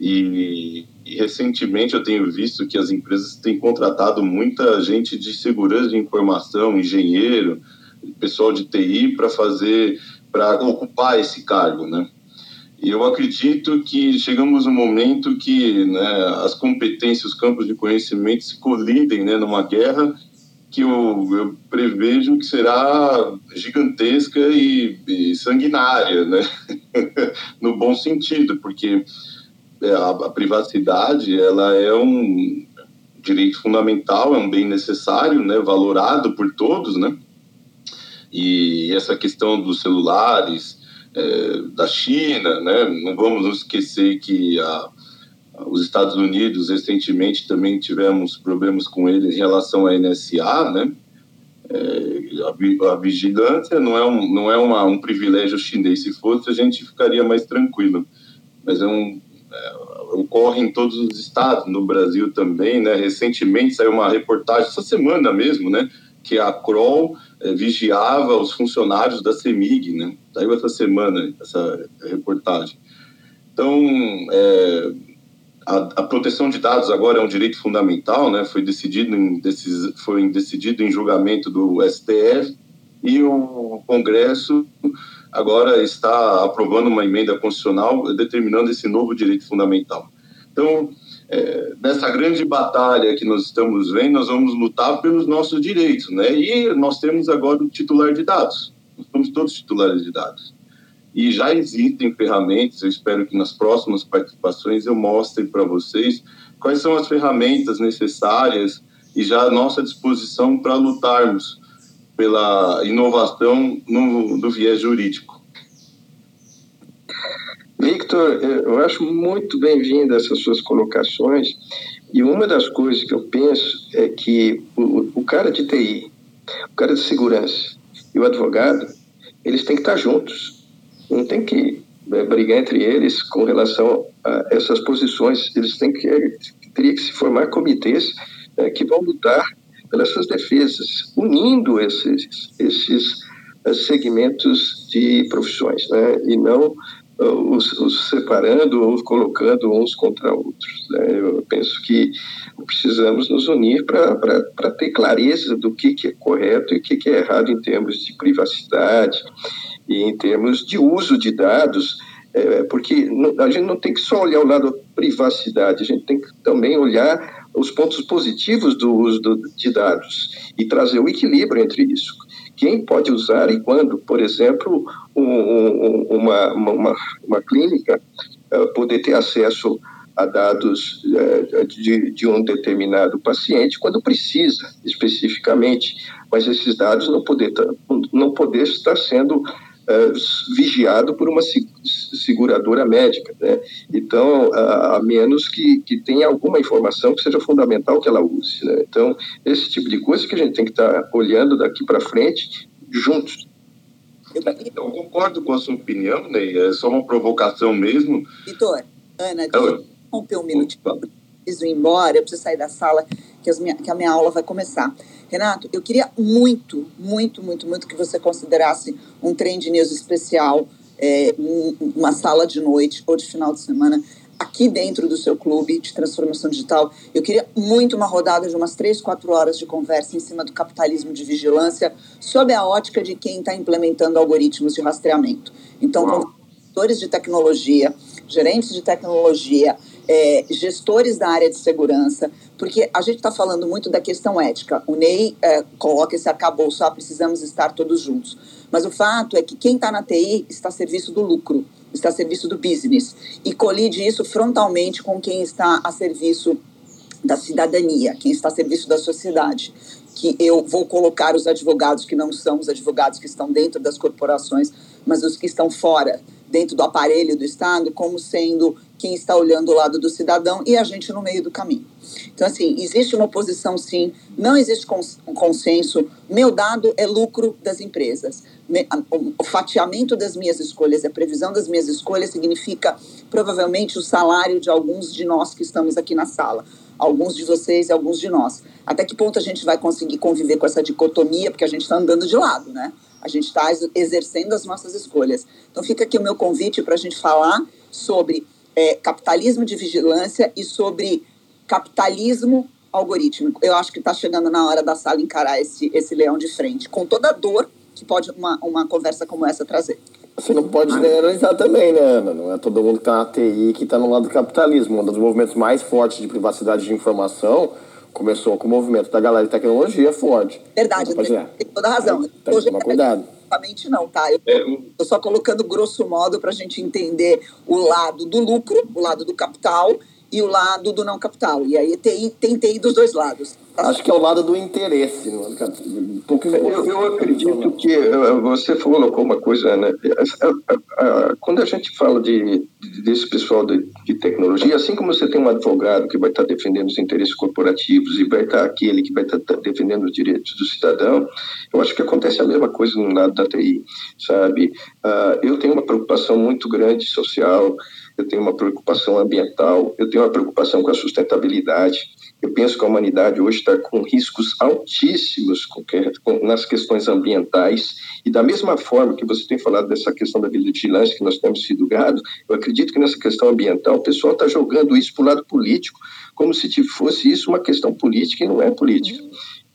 E, e, recentemente eu tenho visto que as empresas têm contratado muita gente de segurança de informação, engenheiro, pessoal de TI para fazer, para ocupar esse cargo, né? E eu acredito que chegamos no momento que né, as competências, os campos de conhecimento se colidem né, numa guerra que eu, eu prevejo que será gigantesca e, e sanguinária, né? <laughs> no bom sentido, porque é, a, a privacidade ela é um direito fundamental, é um bem necessário, né, valorado por todos, né? E essa questão dos celulares, é, da China, né? Não vamos esquecer que a, os Estados Unidos recentemente também tivemos problemas com eles em relação à NSA, né? É, a, a, vigilância não é, um, não é uma, um privilégio chinês. Se fosse, a gente ficaria mais tranquilo. Mas é um, é, ocorre em todos os estados, no Brasil também, né? Recentemente saiu uma reportagem, essa semana mesmo, né? Que a Kroll é, vigiava os funcionários da CEMIG, né? Saiu essa semana essa reportagem. Então, é, a, a, proteção de dados agora é um direito fundamental, né? Foi decidido em, decis, foi decidido em julgamento do STF e o Congresso agora está aprovando uma emenda constitucional determinando esse novo direito fundamental. Então, é, nessa grande batalha que nós estamos vendo, nós vamos lutar pelos nossos direitos, né? E nós temos agora o titular de dados. Nós somos todos titulares de dados. E já existem ferramentas, eu espero que nas próximas participações eu mostre para vocês quais são as ferramentas necessárias e já à nossa disposição para lutarmos pela inovação no, do viés jurídico. Victor, eu acho muito bem-vinda essas suas colocações. E uma das coisas que eu penso é que o, o cara de TI, o cara de segurança e o advogado, eles têm que estar juntos. Não tem que é, brigar entre eles com relação a essas posições. Eles têm que teria que se formar comitês é, que vão lutar pelas suas defesas, unindo esses esses é, segmentos de profissões, né? E não os, os separando ou colocando uns contra outros. Né? Eu penso que precisamos nos unir para ter clareza do que, que é correto e o que, que é errado em termos de privacidade e em termos de uso de dados, é, porque a gente não tem que só olhar o lado da privacidade, a gente tem que também olhar os pontos positivos do uso do, de dados e trazer o equilíbrio entre isso quem pode usar e quando. Por exemplo, um, um, uma, uma, uma, clínica uh, poder ter acesso a dados uh, de, de, um determinado paciente quando precisa, especificamente, mas esses dados não poder, não poder estar sendo uh, vigiado por uma seguradora médica. Né? Então, a, a, menos que, que tenha alguma informação que seja fundamental que ela use. Né? Então, esse tipo de coisa que a gente tem que estar olhando daqui para frente juntos. Eu, concordo com a sua opinião, Ney. É só uma provocação mesmo. Vitor, Ana, deixa eu romper um minutinho. Eu preciso ir embora, eu preciso sair da sala, que, minha, que a minha aula vai começar. Renato, eu queria muito, muito, muito, muito que você considerasse um Trend News especial, é, uma sala de noite ou de final de semana aqui dentro do seu clube de transformação digital. Eu queria muito uma rodada de umas três, quatro horas de conversa em cima do capitalismo de vigilância, sob a ótica de quem está implementando algoritmos de rastreamento. Então, consultores de tecnologia, gerentes de tecnologia, é, gestores da área de segurança, porque a gente está falando muito da questão ética. O Ney é, coloca esse arcabouço, ah, precisamos estar todos juntos. Mas o fato é que quem está na TI está a serviço do lucro está a serviço do business e colide isso frontalmente com quem está a serviço da cidadania, quem está a serviço da sociedade. Que eu vou colocar os advogados que não são os advogados que estão dentro das corporações, mas os que estão fora, dentro do aparelho do Estado, como sendo quem está olhando o lado do cidadão e a gente no meio do caminho. Então, assim, existe uma oposição, sim, não existe um consenso. Meu dado é lucro das empresas. O fatiamento das minhas escolhas, a previsão das minhas escolhas significa provavelmente o salário de alguns de nós que estamos aqui na sala. Alguns de vocês e alguns de nós. Até que ponto a gente vai conseguir conviver com essa dicotomia, porque a gente está andando de lado, né? A gente está exercendo as nossas escolhas. Então, fica aqui o meu convite para a gente falar sobre é, capitalismo de vigilância e sobre capitalismo algorítmico. Eu acho que está chegando na hora da sala encarar esse, esse leão de frente, com toda a dor que pode uma, uma conversa como essa trazer. Você não pode generalizar também, né, Ana? Não é todo mundo que está na TI que está no lado do capitalismo. Um dos movimentos mais fortes de privacidade de informação começou com o movimento da galera de tecnologia forte. Verdade, tem, tem toda razão. É, tem que tomar cuidado exatamente não, tá? Eu estou só colocando grosso modo para a gente entender o lado do lucro, o lado do capital e o lado do não capital. E aí tem, tem TI dos dois lados. Acho que é o lado do interesse. Não? Eu, eu acredito que você colocou uma coisa, né? Quando a gente fala de, desse pessoal de, de tecnologia, assim como você tem um advogado que vai estar defendendo os interesses corporativos e vai estar aquele que vai estar defendendo os direitos do cidadão, eu acho que acontece a mesma coisa no lado da TI, sabe? Ah, eu tenho uma preocupação muito grande social, eu tenho uma preocupação ambiental, eu tenho uma preocupação com a sustentabilidade. Eu penso que a humanidade hoje está com riscos altíssimos com, com, nas questões ambientais, e da mesma forma que você tem falado dessa questão da vigilância que nós temos sido gado, eu acredito que nessa questão ambiental o pessoal está jogando isso para o lado político, como se fosse isso uma questão política e não é política.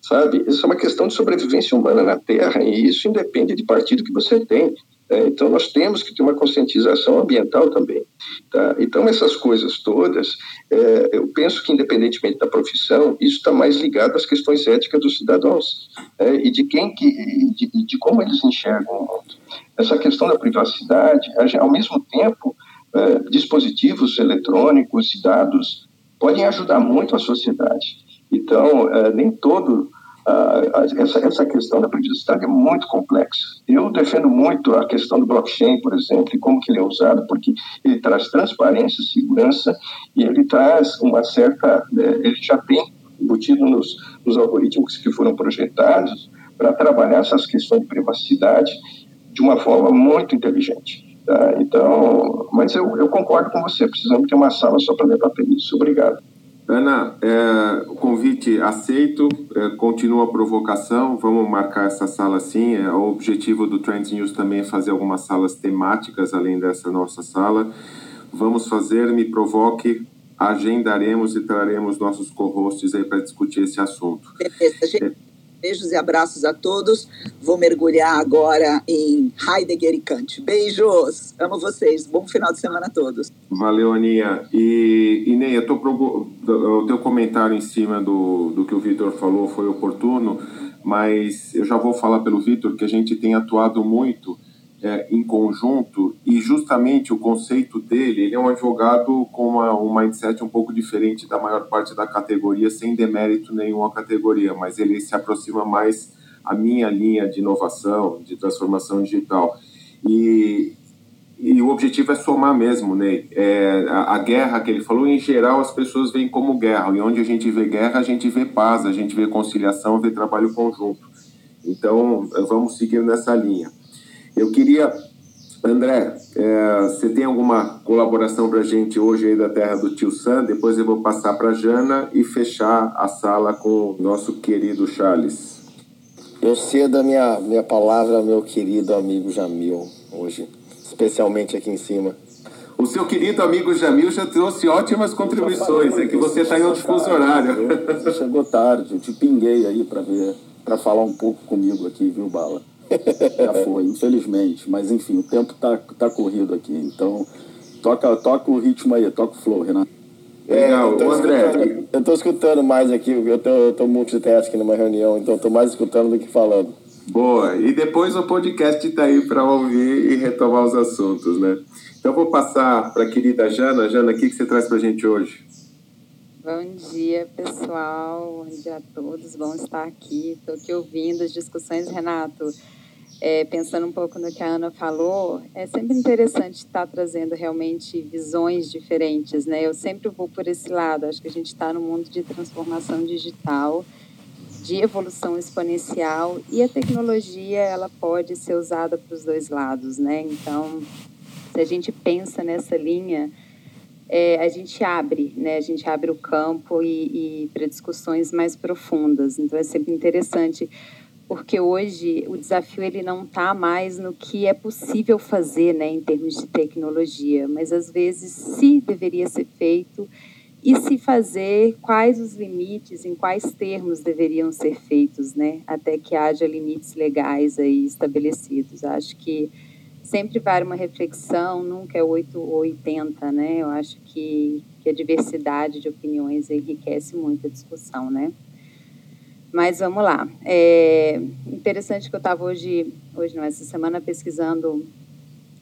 Sabe? Isso é uma questão de sobrevivência humana na Terra, e isso independe de partido que você tem. Né? Então, nós temos que ter uma conscientização ambiental também. Tá? Então, essas coisas todas, é, eu penso que, independentemente da profissão, isso está mais ligado às questões éticas dos cidadãos é, e de quem que, de, de, como eles enxergam o mundo. Essa questão da privacidade, ao mesmo tempo, é, dispositivos eletrônicos e dados podem ajudar muito a sociedade. Então, é, nem todo Uh, essa, essa questão da privacidade é muito complexa. Eu defendo muito a questão do blockchain, por exemplo, e como que ele é usado, porque ele traz transparência, segurança e ele traz uma certa, né, ele já tem embutido nos, nos algoritmos que foram projetados para trabalhar essas questões de privacidade de uma forma muito inteligente. Tá? Então, mas eu, eu concordo com você, precisamos ter uma sala só para debater isso. Obrigado. Ana, é, o convite aceito, é, continua a provocação, vamos marcar essa sala sim. É, o objetivo do Trends News também é fazer algumas salas temáticas além dessa nossa sala. Vamos fazer, me provoque, agendaremos e traremos nossos co-hosts aí para discutir esse assunto. Beleza, gente. É, Beijos e abraços a todos. Vou mergulhar agora em Heidegger e Kant. Beijos! Amo vocês. Bom final de semana a todos. Valeu, Aninha. E, e Ney, eu tô pro... o teu comentário em cima do, do que o Vitor falou foi oportuno, mas eu já vou falar pelo Vitor que a gente tem atuado muito é, em conjunto e justamente o conceito dele, ele é um advogado com uma, um mindset um pouco diferente da maior parte da categoria, sem demérito nenhum à categoria, mas ele se aproxima mais à minha linha de inovação, de transformação digital. E, e o objetivo é somar mesmo, né? É, a, a, guerra que ele falou, em geral, as pessoas veem como guerra, e onde a gente vê guerra, a gente vê paz, a gente vê conciliação, vê trabalho conjunto. Então, vamos seguir nessa linha. Eu queria, André, é, você tem alguma colaboração para a gente hoje aí da terra do Tio Sam? Depois eu vou passar para Jana e fechar a sala com o nosso querido Charles. Eu cedo a minha, minha palavra ao meu querido amigo Jamil hoje, especialmente aqui em cima. O seu querido amigo Jamil já trouxe ótimas contribuições, é que você está em outro fuso horário. Você chegou tarde, eu te pinguei aí para ver, para falar um pouco comigo aqui, viu, Bala? Já foi, infelizmente. Mas enfim, o tempo tá, tá corrido aqui. Então, toca, toca o ritmo aí, toca o flow, Renato. É, Legal, eu André. Eu estou escutando mais aqui, eu tô, eu tô multitasking numa reunião, então estou mais escutando do que falando. Boa, e depois o podcast está aí para ouvir e retomar os assuntos, né? Então vou passar para a querida Jana. Jana, o que, que você traz para a gente hoje? Bom dia, pessoal. Bom dia a todos. Bom estar aqui. Estou aqui ouvindo as discussões, Renato. É, pensando um pouco no que a Ana falou, é sempre interessante estar trazendo realmente visões diferentes, né? Eu sempre vou por esse lado. Acho que a gente está no mundo de transformação digital, de evolução exponencial e a tecnologia ela pode ser usada para os dois lados, né? Então, se a gente pensa nessa linha, é, a gente abre, né? A gente abre o campo e, e para discussões mais profundas. Então é sempre interessante, porque hoje o desafio ele não está mais no que é possível fazer, né, em termos de tecnologia, mas às vezes se deveria ser feito e se fazer, quais os limites, em quais termos deveriam ser feitos, né, até que haja limites legais aí estabelecidos. Acho que sempre vale uma reflexão, nunca é 8 ou 80, né? Eu acho que, que a diversidade de opiniões enriquece muito a discussão, né? Mas vamos lá. É interessante que eu estava hoje, hoje não, essa semana pesquisando,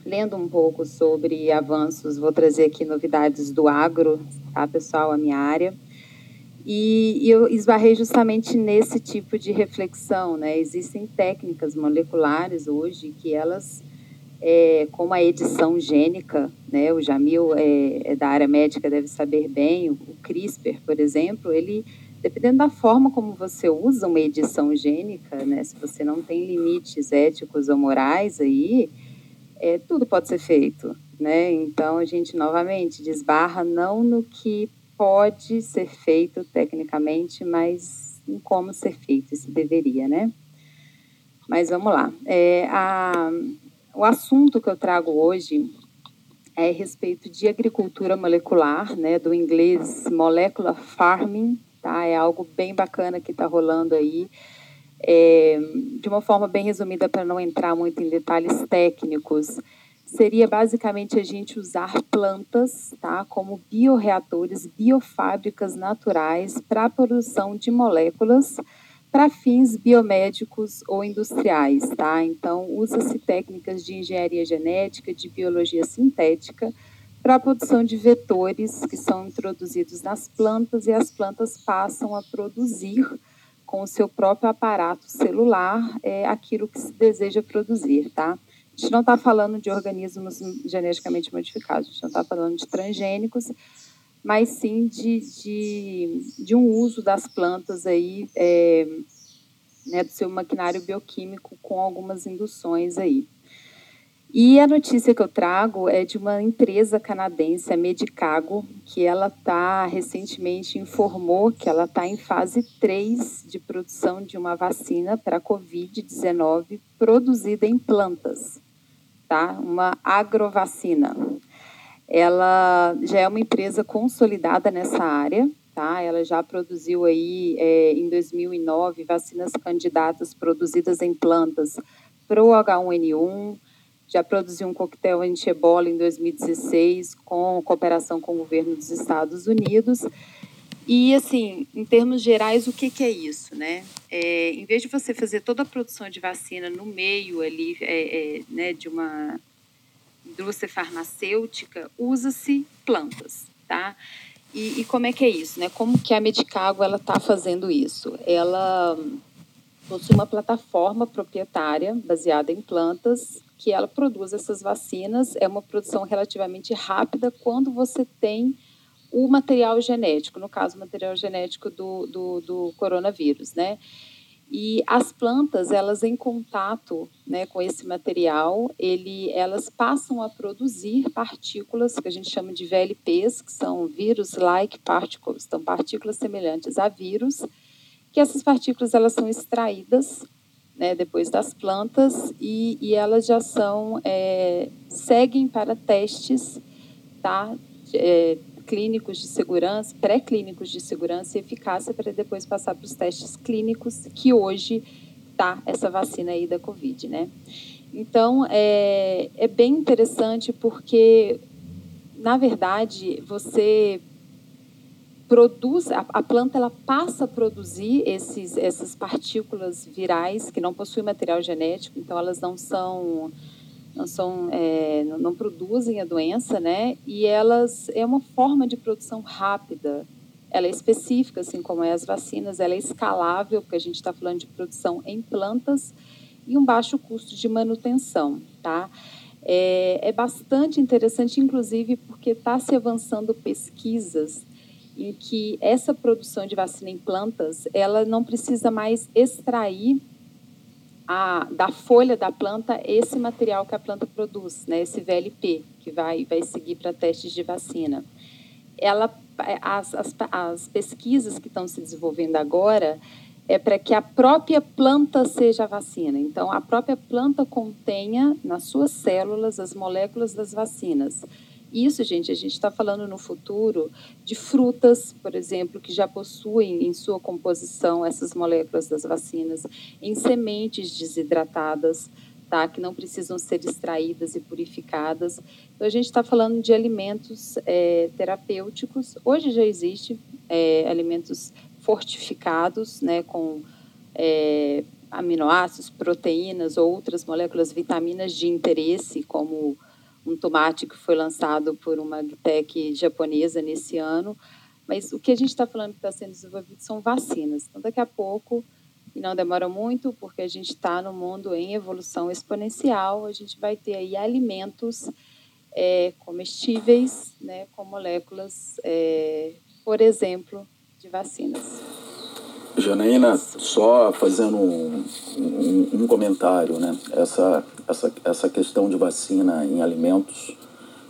lendo um pouco sobre avanços, vou trazer aqui novidades do agro, tá, pessoal, a minha área. E, eu esbarrei justamente nesse tipo de reflexão, né? Existem técnicas moleculares hoje que elas é, como a edição gênica, né, o Jamil é, é, da área médica deve saber bem, o CRISPR, por exemplo, ele, dependendo da forma como você usa uma edição gênica, né, se você não tem limites éticos ou morais aí, é, tudo pode ser feito, né? Então a gente novamente desbarra não no que pode ser feito tecnicamente, mas em como ser feito, se deveria, né? Mas vamos lá. É, a, o assunto que eu trago hoje é a respeito de agricultura molecular, né, do inglês molecular farming, tá? É algo bem bacana que está rolando aí. É, de uma forma bem resumida, para não entrar muito em detalhes técnicos, seria basicamente a gente usar plantas tá, como bioreatores, biofábricas naturais para a produção de moléculas para fins biomédicos ou industriais, tá? Então, usa-se técnicas de engenharia genética, de biologia sintética, para a produção de vetores que são introduzidos nas plantas e as plantas passam a produzir com o seu próprio aparato celular é, aquilo que se deseja produzir, tá? A gente não está falando de organismos geneticamente modificados, a gente não está falando de transgênicos, mas sim de, de, de um uso das plantas aí, é, né, do seu maquinário bioquímico com algumas induções aí. E a notícia que eu trago é de uma empresa canadense, a Medicago, que ela está recentemente informou que ela está em fase 3 de produção de uma vacina para a Covid-19 produzida em plantas, tá? Uma agrovacina. Ela já é uma empresa consolidada nessa área, tá? Ela já produziu aí é, em 2009 vacinas candidatas produzidas em plantas para o H1N1, já produziu um coquetel anti-ebola em 2016 com cooperação com o governo dos Estados Unidos. E, assim, em termos gerais, o que, que é isso, né? É, em vez de você fazer toda a produção de vacina no meio ali, é, é, né, de uma indústria farmacêutica, usa-se plantas, tá? E, e, como é que é isso, né? Como que a Medicago ela está fazendo isso? Ela possui uma plataforma proprietária baseada em plantas que ela produz essas vacinas. É uma produção relativamente rápida quando você tem o material genético, no caso, o material genético do, do, do coronavírus, né? E as plantas, elas em contato né, com esse material, ele, elas passam a produzir partículas que a gente chama de VLPs, que são vírus-like particles, então partículas semelhantes a vírus, que essas partículas elas são extraídas né, depois das plantas e, e elas já são é, seguem para testes tá, é, clínicos de segurança, pré-clínicos de segurança e eficácia para depois passar para os testes clínicos que hoje está essa vacina aí da Covid, né? Então, é, é bem interessante porque, na verdade, você produz, a, a, planta ela passa a produzir esses, essas partículas virais que não possuem material genético, então elas não são não são é, não, produzem a doença, né? E elas é uma forma de produção rápida. Ela é específica, assim como é as vacinas. Ela é escalável, porque a gente está falando de produção em plantas e um baixo custo de manutenção, tá? É, é bastante interessante, inclusive, porque está se avançando pesquisas em que essa produção de vacina em plantas, ela não precisa mais extrair a, da folha da planta esse material que a planta produz, né, esse VLP, que vai, vai seguir para testes de vacina. Ela, as, as, as pesquisas que estão se desenvolvendo agora é para que a própria planta seja a vacina. Então, a própria planta contenha nas suas células as moléculas das vacinas. Isso, gente, a gente está falando no futuro de frutas, por exemplo, que já possuem em sua composição essas moléculas das vacinas, em sementes desidratadas, tá? que não precisam ser extraídas e purificadas. Então, a gente está falando de alimentos é, terapêuticos. Hoje já existe é, alimentos fortificados, né, com é, aminoácidos, proteínas, outras moléculas, vitaminas de interesse, como um tomate que foi lançado por uma agtech japonesa nesse ano. Mas o que a gente está falando que está sendo desenvolvido são vacinas. Então, daqui a pouco, e não demora muito, porque a gente está no mundo em evolução exponencial, a gente vai ter aí alimentos é, comestíveis, né, com moléculas, é, por exemplo, de vacinas. Janaína, só fazendo um, um, um, comentário, né? Essa, essa, essa questão de vacina em alimentos,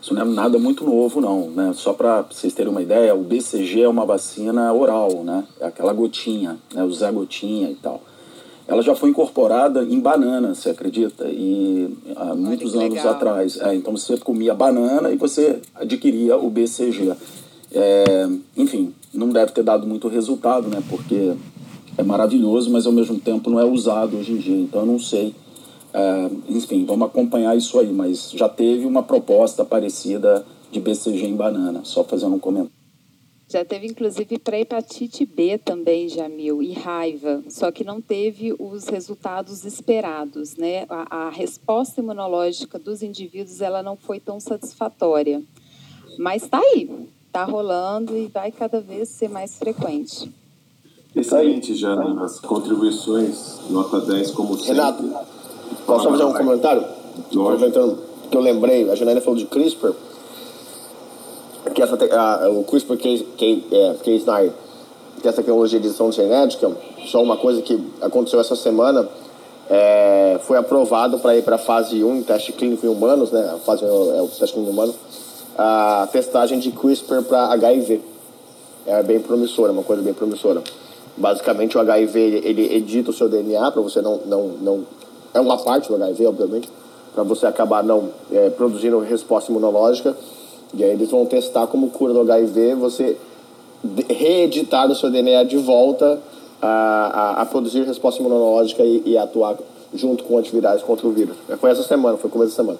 isso não é nada muito novo, não, né? Só para vocês terem uma ideia, o BCG é uma vacina oral, né? É aquela gotinha, né? O Zé Gotinha e tal. Ela já foi incorporada em banana, você acredita? E há muitos anos legal. atrás. É, então você comia banana e você adquiria o BCG. É, enfim, não deve ter dado muito resultado, né? Porque é maravilhoso, mas ao mesmo tempo não é usado hoje em dia. Então eu não sei. É, enfim, vamos acompanhar isso aí, mas já teve uma proposta parecida de BCG em banana, só fazendo um comentário. Já teve, inclusive, para hepatite B também, Jamil, e raiva, só que não teve os resultados esperados, né? A, a resposta imunológica dos indivíduos, ela não foi tão satisfatória. Mas está aí, está rolando e vai cada vez ser mais frequente. Excelente, Jana, nas contribuições, nota 10 como sempre. Renato, posso fazer um comentário? Aproveitando que eu lembrei, a Janaína falou de CRISPR, que essa, a, o CRISPR Case, Case, é, Case 9, que essa tecnologia de edição genética, só uma coisa que aconteceu essa semana, é, foi aprovado para ir para a fase 1, teste clínico em humanos, né? A fase é o teste clínico em humanos, a testagem de CRISPR para HIV. É bem promissora, uma coisa bem promissora. Basicamente, o HIV ele edita o seu DNA para você não, não, não. É uma parte do HIV, obviamente, para você acabar não é, produzindo resposta imunológica. E aí eles vão testar como cura do HIV você reeditar o seu DNA de volta a, a, a produzir resposta imunológica e, e, atuar junto com antivirais contra o vírus. Foi essa semana, foi começo da semana.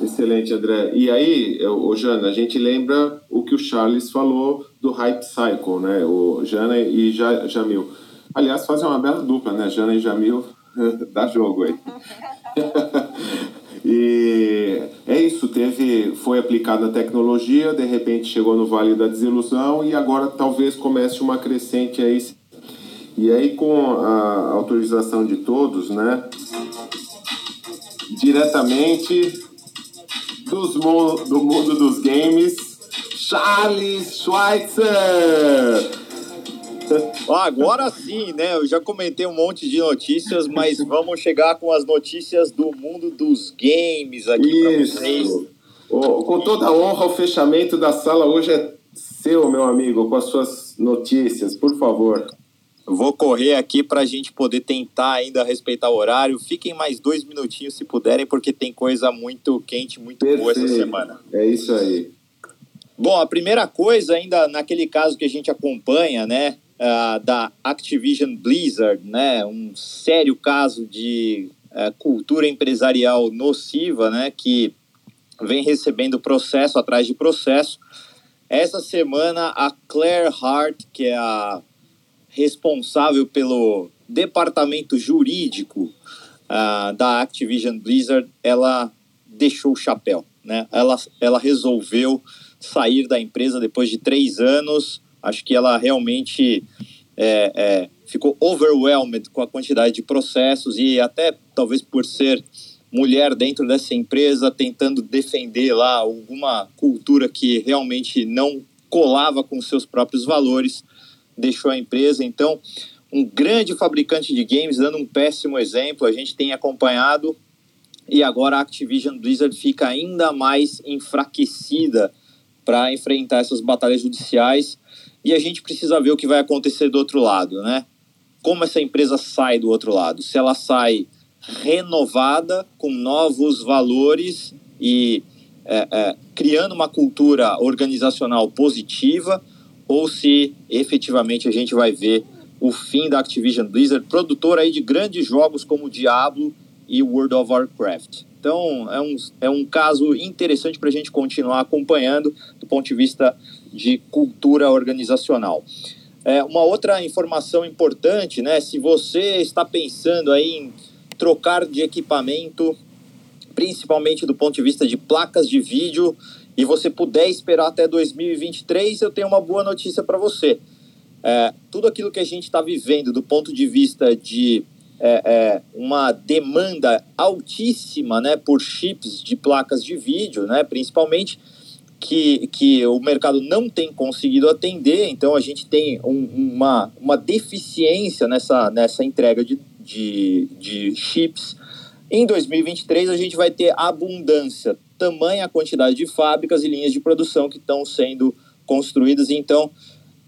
Excelente, André. E aí, o Jana, a gente lembra o que o Charles falou do Hype Cycle, né? O Jana e Jamil. Aliás, fazem uma bela dupla, né? Jana e Jamil, <laughs> dá jogo aí. <laughs> e é isso, teve, foi aplicada a tecnologia, de repente chegou no Vale da Desilusão e agora talvez comece uma crescente aí. E aí, com a autorização de todos, né? Diretamente dos, do mundo dos games, Charles Schweitzer. Agora sim, né? Eu já comentei um monte de notícias, mas <laughs> vamos chegar com as notícias do mundo dos games aqui para vocês. Oh, com toda a honra, o fechamento da sala hoje é seu, meu amigo, com as suas notícias, por favor. Vou correr aqui para a gente poder tentar ainda respeitar o horário. Fiquem mais dois minutinhos se puderem, porque tem coisa muito quente, muito Perfeito. boa essa semana. É isso aí. Bom, a primeira coisa, ainda naquele caso que a gente acompanha, né, uh, da Activision Blizzard, né, um sério caso de uh, cultura empresarial nociva, né, que vem recebendo processo atrás de processo. Essa semana, a Claire Hart, que é a responsável pelo departamento jurídico uh, da Activision Blizzard, ela deixou o chapéu, né? Ela, ela resolveu sair da empresa depois de três anos. Acho que ela realmente é, é, ficou overwhelmed com a quantidade de processos e até talvez por ser mulher dentro dessa empresa tentando defender lá alguma cultura que realmente não colava com seus próprios valores deixou a empresa. Então, um grande fabricante de games dando um péssimo exemplo, a gente tem acompanhado e agora a Activision Blizzard fica ainda mais enfraquecida para enfrentar essas batalhas judiciais e a gente precisa ver o que vai acontecer do outro lado, né? Como essa empresa sai do outro lado? Se ela sai renovada com novos valores e é, é, criando uma cultura organizacional positiva ou se efetivamente a gente vai ver o fim da Activision Blizzard, produtora aí de grandes jogos como Diablo e World of Warcraft. Então é um, é um caso interessante para a gente continuar acompanhando do ponto de vista de cultura organizacional. É, uma outra informação importante, né? Se você está pensando aí em trocar de equipamento, principalmente do ponto de vista de placas de vídeo, e você puder esperar até 2023, eu tenho uma boa notícia para você. É, tudo aquilo que a gente está vivendo do ponto de vista de é, é, uma demanda altíssima né, por chips de placas de vídeo, né, principalmente, que, que o mercado não tem conseguido atender, então a gente tem um, uma, uma deficiência nessa, nessa entrega de, de, de chips. Em 2023, a gente vai ter abundância tamanha quantidade de fábricas e linhas de produção que estão sendo construídas. Então,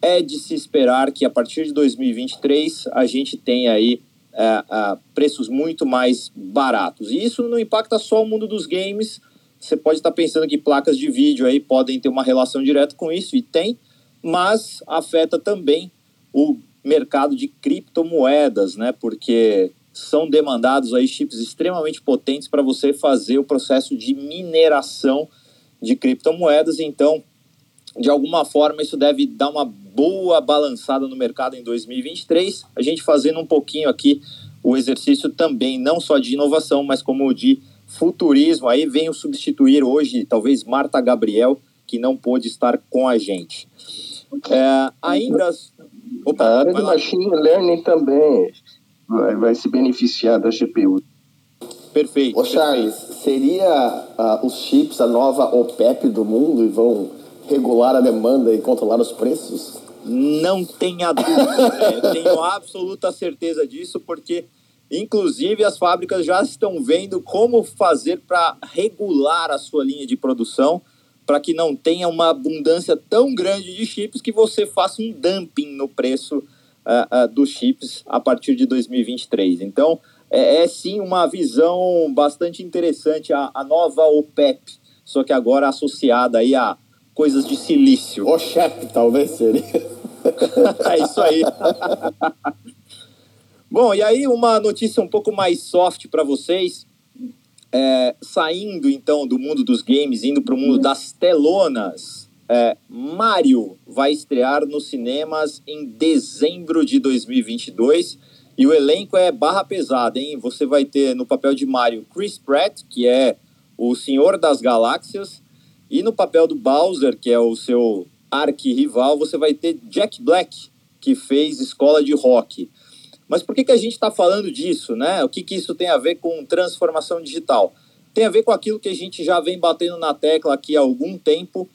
é de se esperar que a partir de 2023 a gente tenha aí é, é, preços muito mais baratos. E isso não impacta só o mundo dos games. Você pode estar pensando que placas de vídeo aí podem ter uma relação direta com isso, e tem, mas afeta também o mercado de criptomoedas, né? Porque são demandados aí chips extremamente potentes para você fazer o processo de mineração de criptomoedas. Então, de alguma forma, isso deve dar uma boa balançada no mercado em 2023. A gente fazendo um pouquinho aqui o exercício também, não só de inovação, mas como de futurismo. Aí venho substituir hoje, talvez, Marta Gabriel, que não pôde estar com a gente. É, ainda. Opa, a área de machine learning também vai, vai se beneficiar da GPU. Perfeito. Ô Charles, seria uh, os chips a nova OPEP do mundo e vão regular a demanda e controlar os preços? Não tenha dúvida. né? Eu tenho absoluta certeza disso, porque inclusive as fábricas já estão vendo como fazer para regular a sua linha de produção para que não tenha uma abundância tão grande de chips que você faça um dumping no preço uh, uh, dos chips a partir de 2023. Então, é, é sim uma visão bastante interessante a, a, nova OPEP, só que agora associada aí a coisas de silício. OSHEP, talvez seria. <laughs> é isso aí. <laughs> Bom, e aí uma notícia um pouco mais soft para vocês. É, saindo então do mundo dos games, indo para o mundo das telonas. É, Mario vai estrear nos cinemas em dezembro de 2022 e o elenco é barra pesada, hein? Você vai ter no papel de Mario Chris Pratt, que é o Senhor das Galáxias, e no papel do Bowser, que é o seu arqui-rival, você vai ter Jack Black, que fez Escola de Rock. Mas por que, que a gente está falando disso, né? O que, que isso tem a ver com transformação digital? Tem a ver com aquilo que a gente já vem batendo na tecla aqui há algum tempo,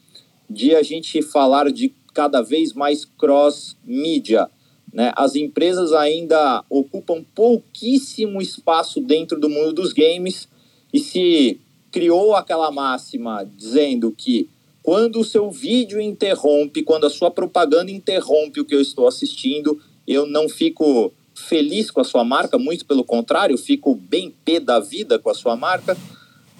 de a gente falar de cada vez mais cross-mídia. Né? As empresas ainda ocupam pouquíssimo espaço dentro do mundo dos games e se criou aquela máxima dizendo que quando o seu vídeo interrompe, quando a sua propaganda interrompe o que eu estou assistindo, eu não fico feliz com a sua marca, muito pelo contrário, fico bem pé da vida com a sua marca.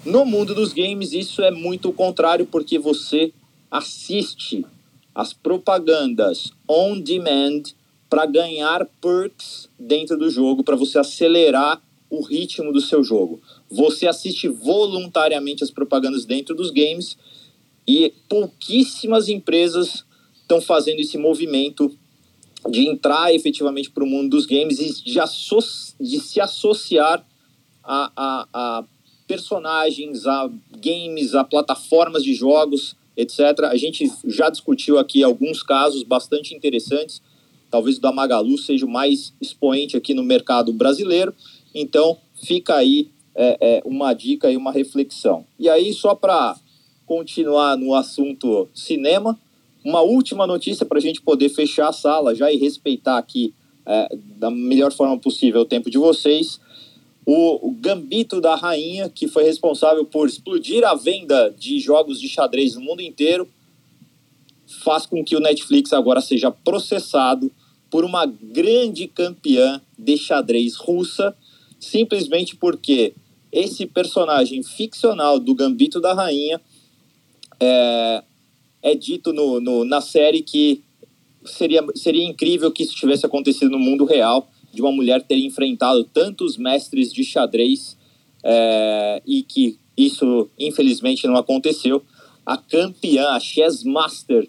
No mundo dos games, isso é muito o contrário, porque você assiste as propagandas on demand para ganhar perks dentro do jogo, para você acelerar o ritmo do seu jogo. Você assiste voluntariamente as propagandas dentro dos games e pouquíssimas empresas estão fazendo esse movimento de entrar efetivamente para o mundo dos games e de, de se associar a, a, a, personagens, a games, a plataformas de jogos, etc. A gente já discutiu aqui alguns casos bastante interessantes. Talvez o da Magalu seja o mais expoente aqui no mercado brasileiro. Então, fica aí é, é, uma dica e uma reflexão. E aí, só para continuar no assunto cinema, uma última notícia para a gente poder fechar a sala já e respeitar aqui é, da melhor forma possível o tempo de vocês. O, o Gambito da Rainha, que foi responsável por explodir a venda de jogos de xadrez no mundo inteiro, faz com que o Netflix agora seja processado por uma grande campeã de xadrez russa, simplesmente porque esse personagem ficcional do Gambito da Rainha é, é dito no, no, na série que seria, seria incrível que isso tivesse acontecido no mundo real, de uma mulher ter enfrentado tantos mestres de xadrez é, e que isso, infelizmente, não aconteceu. A campeã, a chess master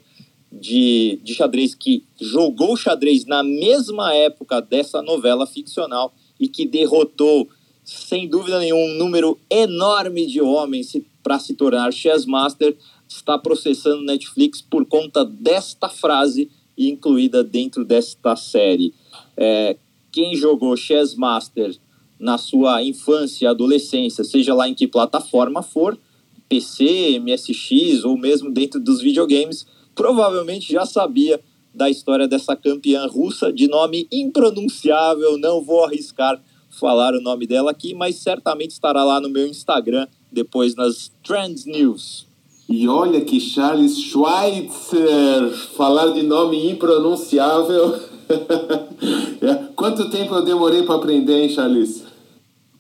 de, de xadrez, que jogou xadrez na mesma época dessa novela ficcional e que derrotou, sem dúvida nenhuma, um número enorme de homens para se tornar chess master, está processando Netflix por conta desta frase incluída dentro desta série. É, quem jogou Chess Master na sua infância adolescência, seja lá em que plataforma for, PC, MSX ou mesmo dentro dos videogames, provavelmente já sabia da história dessa campeã russa de nome impronunciável, não vou arriscar falar o nome dela aqui, mas certamente estará lá no meu Instagram depois nas Trends News. E olha que Charles Schweitzer, falar de nome impronunciável. <laughs> É, quanto tempo eu demorei para aprender, hein, Charles?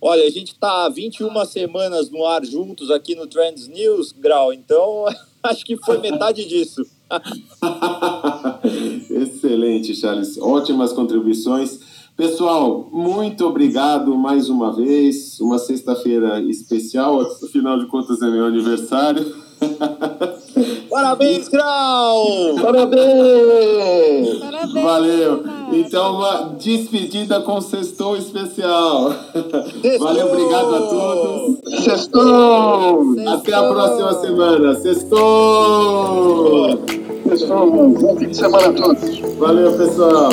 Olha, a gente está 21 semanas no ar juntos aqui no Trends News, Grau, então <laughs> acho que foi metade disso. <laughs> Excelente, Charles. Ótimas contribuições. Pessoal, muito obrigado mais uma vez. Uma sexta-feira especial, afinal de contas é meu aniversário. <laughs> Parabéns, Grau! Parabéns! Parabéns! Valeu! Então, uma despedida com sextou especial. Sextou! Valeu, obrigado a todos. Sextou! Até a próxima semana. Sextou! Sextou! Bom fim de semana a todos. Valeu, pessoal!